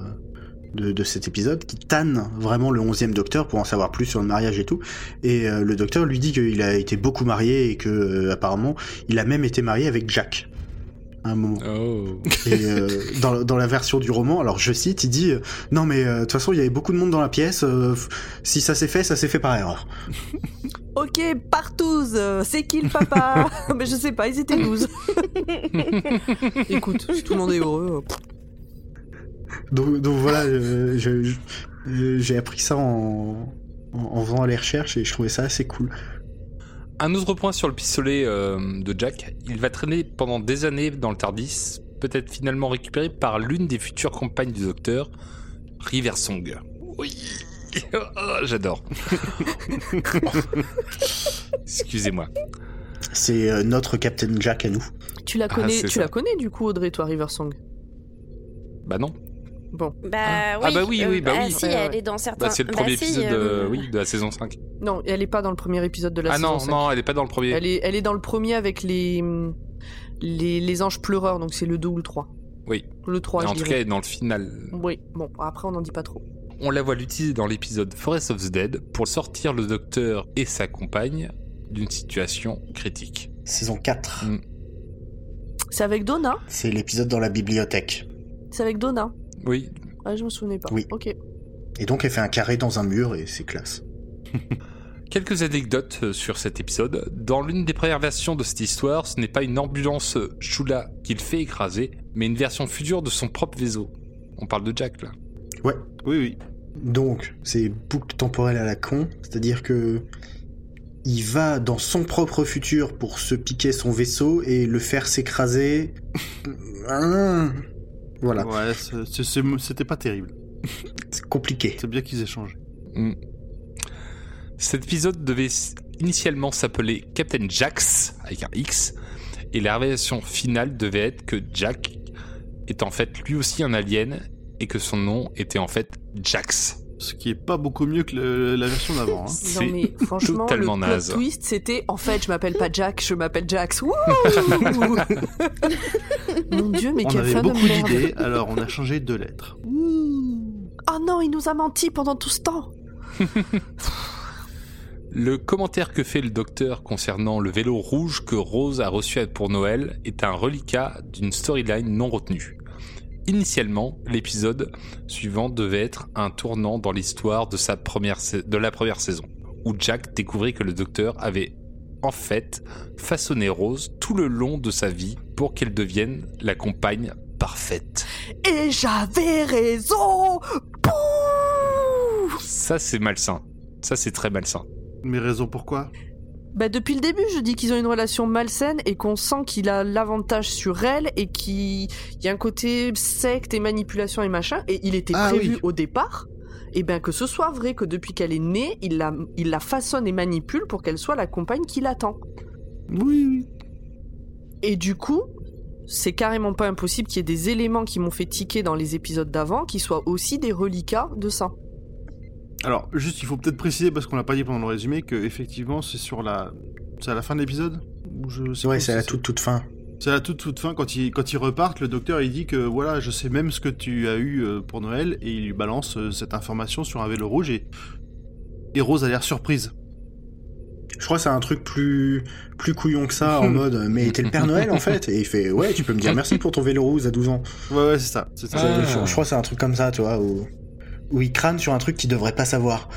de, de cet épisode, qui tanne vraiment le 11e docteur pour en savoir plus sur le mariage et tout. Et euh, le docteur lui dit qu'il a été beaucoup marié et que euh, apparemment il a même été marié avec Jack. À un moment. oh. Et euh, dans, dans la version du roman, alors je cite, il dit euh, Non, mais euh, de toute façon, il y avait beaucoup de monde dans la pièce. euh, si ça s'est fait, ça s'est fait par erreur. [laughs] Ok, partouze, euh, c'est qui le papa? [laughs] Mais je sais pas, ils étaient 12. [laughs] Écoute, si tout le monde est heureux. Donc, donc voilà, euh, euh, j'ai appris ça en, en, en faisant les recherches et je trouvais ça assez cool. Un autre point sur le pistolet euh, de Jack, il va traîner pendant des années dans le Tardis, peut-être finalement récupéré par l'une des futures compagnes du docteur, Riversong. Oui, [laughs] Oh, j'adore. [laughs] Excusez-moi. C'est euh, notre Captain Jack à nous. Tu la Ah, connais, tu ça. la connais du coup, Audrey, toi, Riversong? Bah non. Bon. Bah Ah. oui. Ah bah oui, oui, bah ah oui. si, Ouais, elle ouais. est dans certains. Bah, c'est le premier si, épisode euh, de, oui, de la saison 5. Non, elle est pas dans le premier épisode de la ah saison non, 5. non, elle est pas dans le premier. Elle est, elle est dans le premier avec les, les, les anges pleureurs, donc c'est le 2 ou le 3. Oui. Le 3, en tout cas, elle est dans le final. Oui, bon, après on n'en dit pas trop. On la voit l'utiliser dans l'épisode Forest of the Dead pour sortir le docteur et sa compagne d'une situation critique. Saison 4. Mm. C'est avec Donna? C'est l'épisode dans la bibliothèque. C'est avec Donna? Oui, Ah, je me souvenais pas. Oui. Ok. Et donc elle fait un carré dans un mur et c'est classe. [laughs] Quelques anecdotes euh, sur cet épisode. Dans l'une des premières versions de cette histoire, ce n'est pas une ambulance euh, Shula qu'il fait écraser, mais une version future de son propre vaisseau. On parle de Jack là. Oui, oui. Donc, c'est boucle temporelle à la con, c'est-à-dire que il va dans son propre futur pour se piquer son vaisseau et le faire s'écraser. Ah, [laughs] voilà, Ouais, c'était pas terrible. [laughs] c'est compliqué. C'est bien qu'ils aient changé. Hmm. Cet épisode devait initialement s'appeler Captain Jax avec un X, et la révélation finale devait être que Jack est en fait lui aussi un alien et que son nom était en fait Jax. Ce qui est pas beaucoup mieux que le- la version d'avant. hein. [laughs] Non mais franchement, le plot naze. twist c'était en fait je m'appelle pas Jack, je m'appelle Jax. [laughs] [laughs] Mon dieu, mais On quelle avait beaucoup d'idées, alors on a changé deux lettres. Oh non, il nous a menti pendant tout ce temps. Le commentaire que fait le docteur concernant le vélo rouge que Rose a reçu pour Noël est un reliquat d'une storyline non retenue. Initialement, l'épisode suivant devait être un tournant dans l'histoire de, sa première sa- de la première saison, où Jack découvrit que le docteur avait en fait façonné Rose tout le long de sa vie pour qu'elle devienne la compagne parfaite. Et j'avais raison. Pouh Ça c'est malsain. Ça c'est très malsain. Mais raison pourquoi? Bah depuis le début, je dis qu'ils ont une relation malsaine et qu'on sent qu'il a l'avantage sur elle et qu'il y a un côté secte et manipulation et machin. Et il était Ah prévu oui. au départ. Et bien que ce soit vrai que depuis qu'elle est née, il la, il la façonne et manipule pour qu'elle soit la compagne qu'il attend. Oui, oui. Et du coup, c'est carrément pas impossible qu'il y ait des éléments qui m'ont fait tiquer dans les épisodes d'avant qui soient aussi des reliquats de ça. Alors, juste, il faut peut-être préciser, parce qu'on l'a pas dit pendant le résumé, que effectivement, c'est sur la... C'est à la fin de l'épisode? Je Ouais, c'est à la toute toute fin. C'est à la toute toute fin, quand ils, quand ils repartent, le docteur il dit que voilà, je sais même ce que tu as eu euh, pour Noël, et il lui balance euh, cette information sur un vélo rouge, et, et Rose a l'air surprise. Je crois que c'est un truc plus plus couillon que ça, en [laughs] mode mais t'es le Père Noël en fait? Et il fait ouais, tu peux me dire merci pour ton vélo rouge à 12 ans. Ouais, ouais, c'est ça. C'est ça. Ah. Je, je crois que c'est un truc comme ça, tu vois, où, où il crâne sur un truc qu'il devrait pas savoir.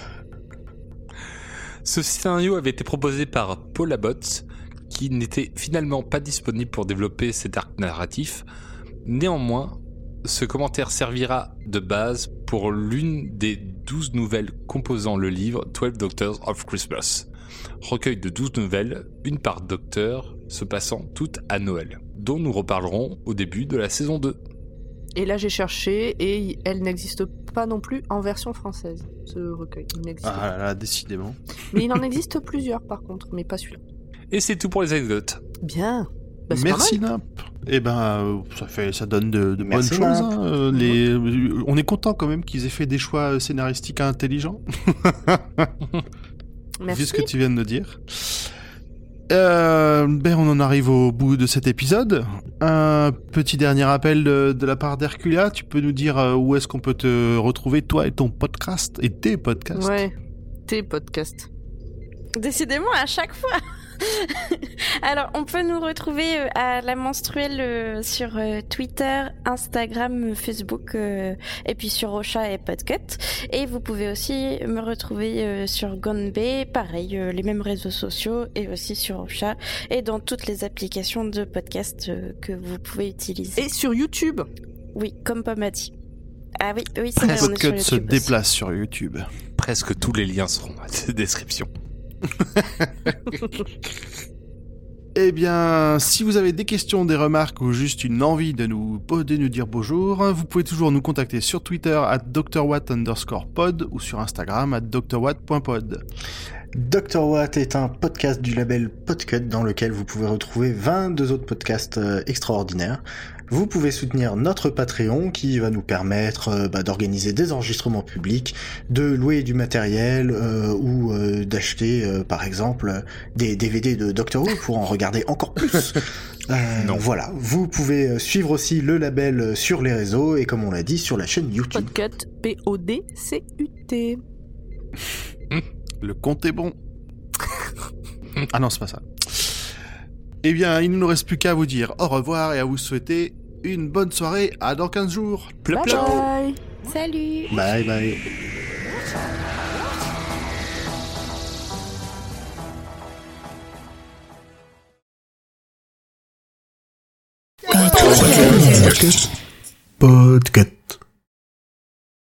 Ce scénario avait été proposé par Paul Abbott, qui n'était finalement pas disponible pour développer cet arc narratif. Néanmoins, ce commentaire servira de base pour l'une des 12 nouvelles composant le livre 12 Doctors of Christmas. Recueil de 12 nouvelles, une par docteur, se passant toutes à Noël, dont nous reparlerons au début de la saison 2. Et là, j'ai cherché et elle n'existe pas non plus en version française, ce recueil. Il n'existe Ah là là, décidément. Mais il en [laughs] existe plusieurs par contre, mais pas celui-là. Et c'est tout pour les anecdotes. Bien. Bah, pas Merci. Nap. Eh ben, euh, ça fait, ça donne de, de bonnes choses. Hein, euh, les, euh, on est content quand même qu'ils aient fait des choix scénaristiques intelligents, [laughs] Merci. vu ce que tu viens de nous dire. Euh, ben, on en arrive au bout de cet épisode. Un petit dernier appel de, la part d'Herculia. Tu peux nous dire euh, où est-ce qu'on peut te retrouver, toi et ton podcast, et tes podcasts? Ouais. Tes podcasts. Décidément, à chaque fois. [laughs] Alors, on peut nous retrouver euh, à la menstruelle euh, sur euh, Twitter, Instagram, Facebook et puis sur Ocha et Podcut. Et vous pouvez aussi me retrouver sur Gonbe, pareil, les mêmes réseaux sociaux et aussi sur Ocha et dans toutes les applications de podcast que vous pouvez utiliser. Et sur YouTube. Oui, comme Pomme a dit. Ah oui, oui, c'est vrai, on est sur Podcut se aussi. déplace sur YouTube. Presque tous les liens seront à la description. Eh bien, si vous avez des questions, des remarques ou juste une envie de nous, dire bonjour, vous pouvez toujours nous contacter sur Twitter at drwatt underscore pod ou sur Instagram at drwatt.pod. Dr. Watt est un podcast du label Podcut dans lequel vous pouvez retrouver 22 autres podcasts euh, extraordinaires. Vous pouvez soutenir notre Patreon qui va nous permettre euh, bah, d'organiser des enregistrements publics, de louer du matériel euh, ou euh, d'acheter euh, par exemple des DVD de Doctor Who pour en regarder encore plus. [laughs] Euh, Non. Voilà, vous pouvez suivre aussi le label sur les réseaux et comme on l'a dit sur la chaîne YouTube. Podcut. P-O-D-C-U-T. Le compte est bon. [laughs] ah non, c'est pas ça. Eh bien, il ne nous reste plus qu'à vous dire au revoir et à vous souhaiter une bonne soirée à dans 15 jours. Plop, Bye bye. Salut Bye bye. Podcut.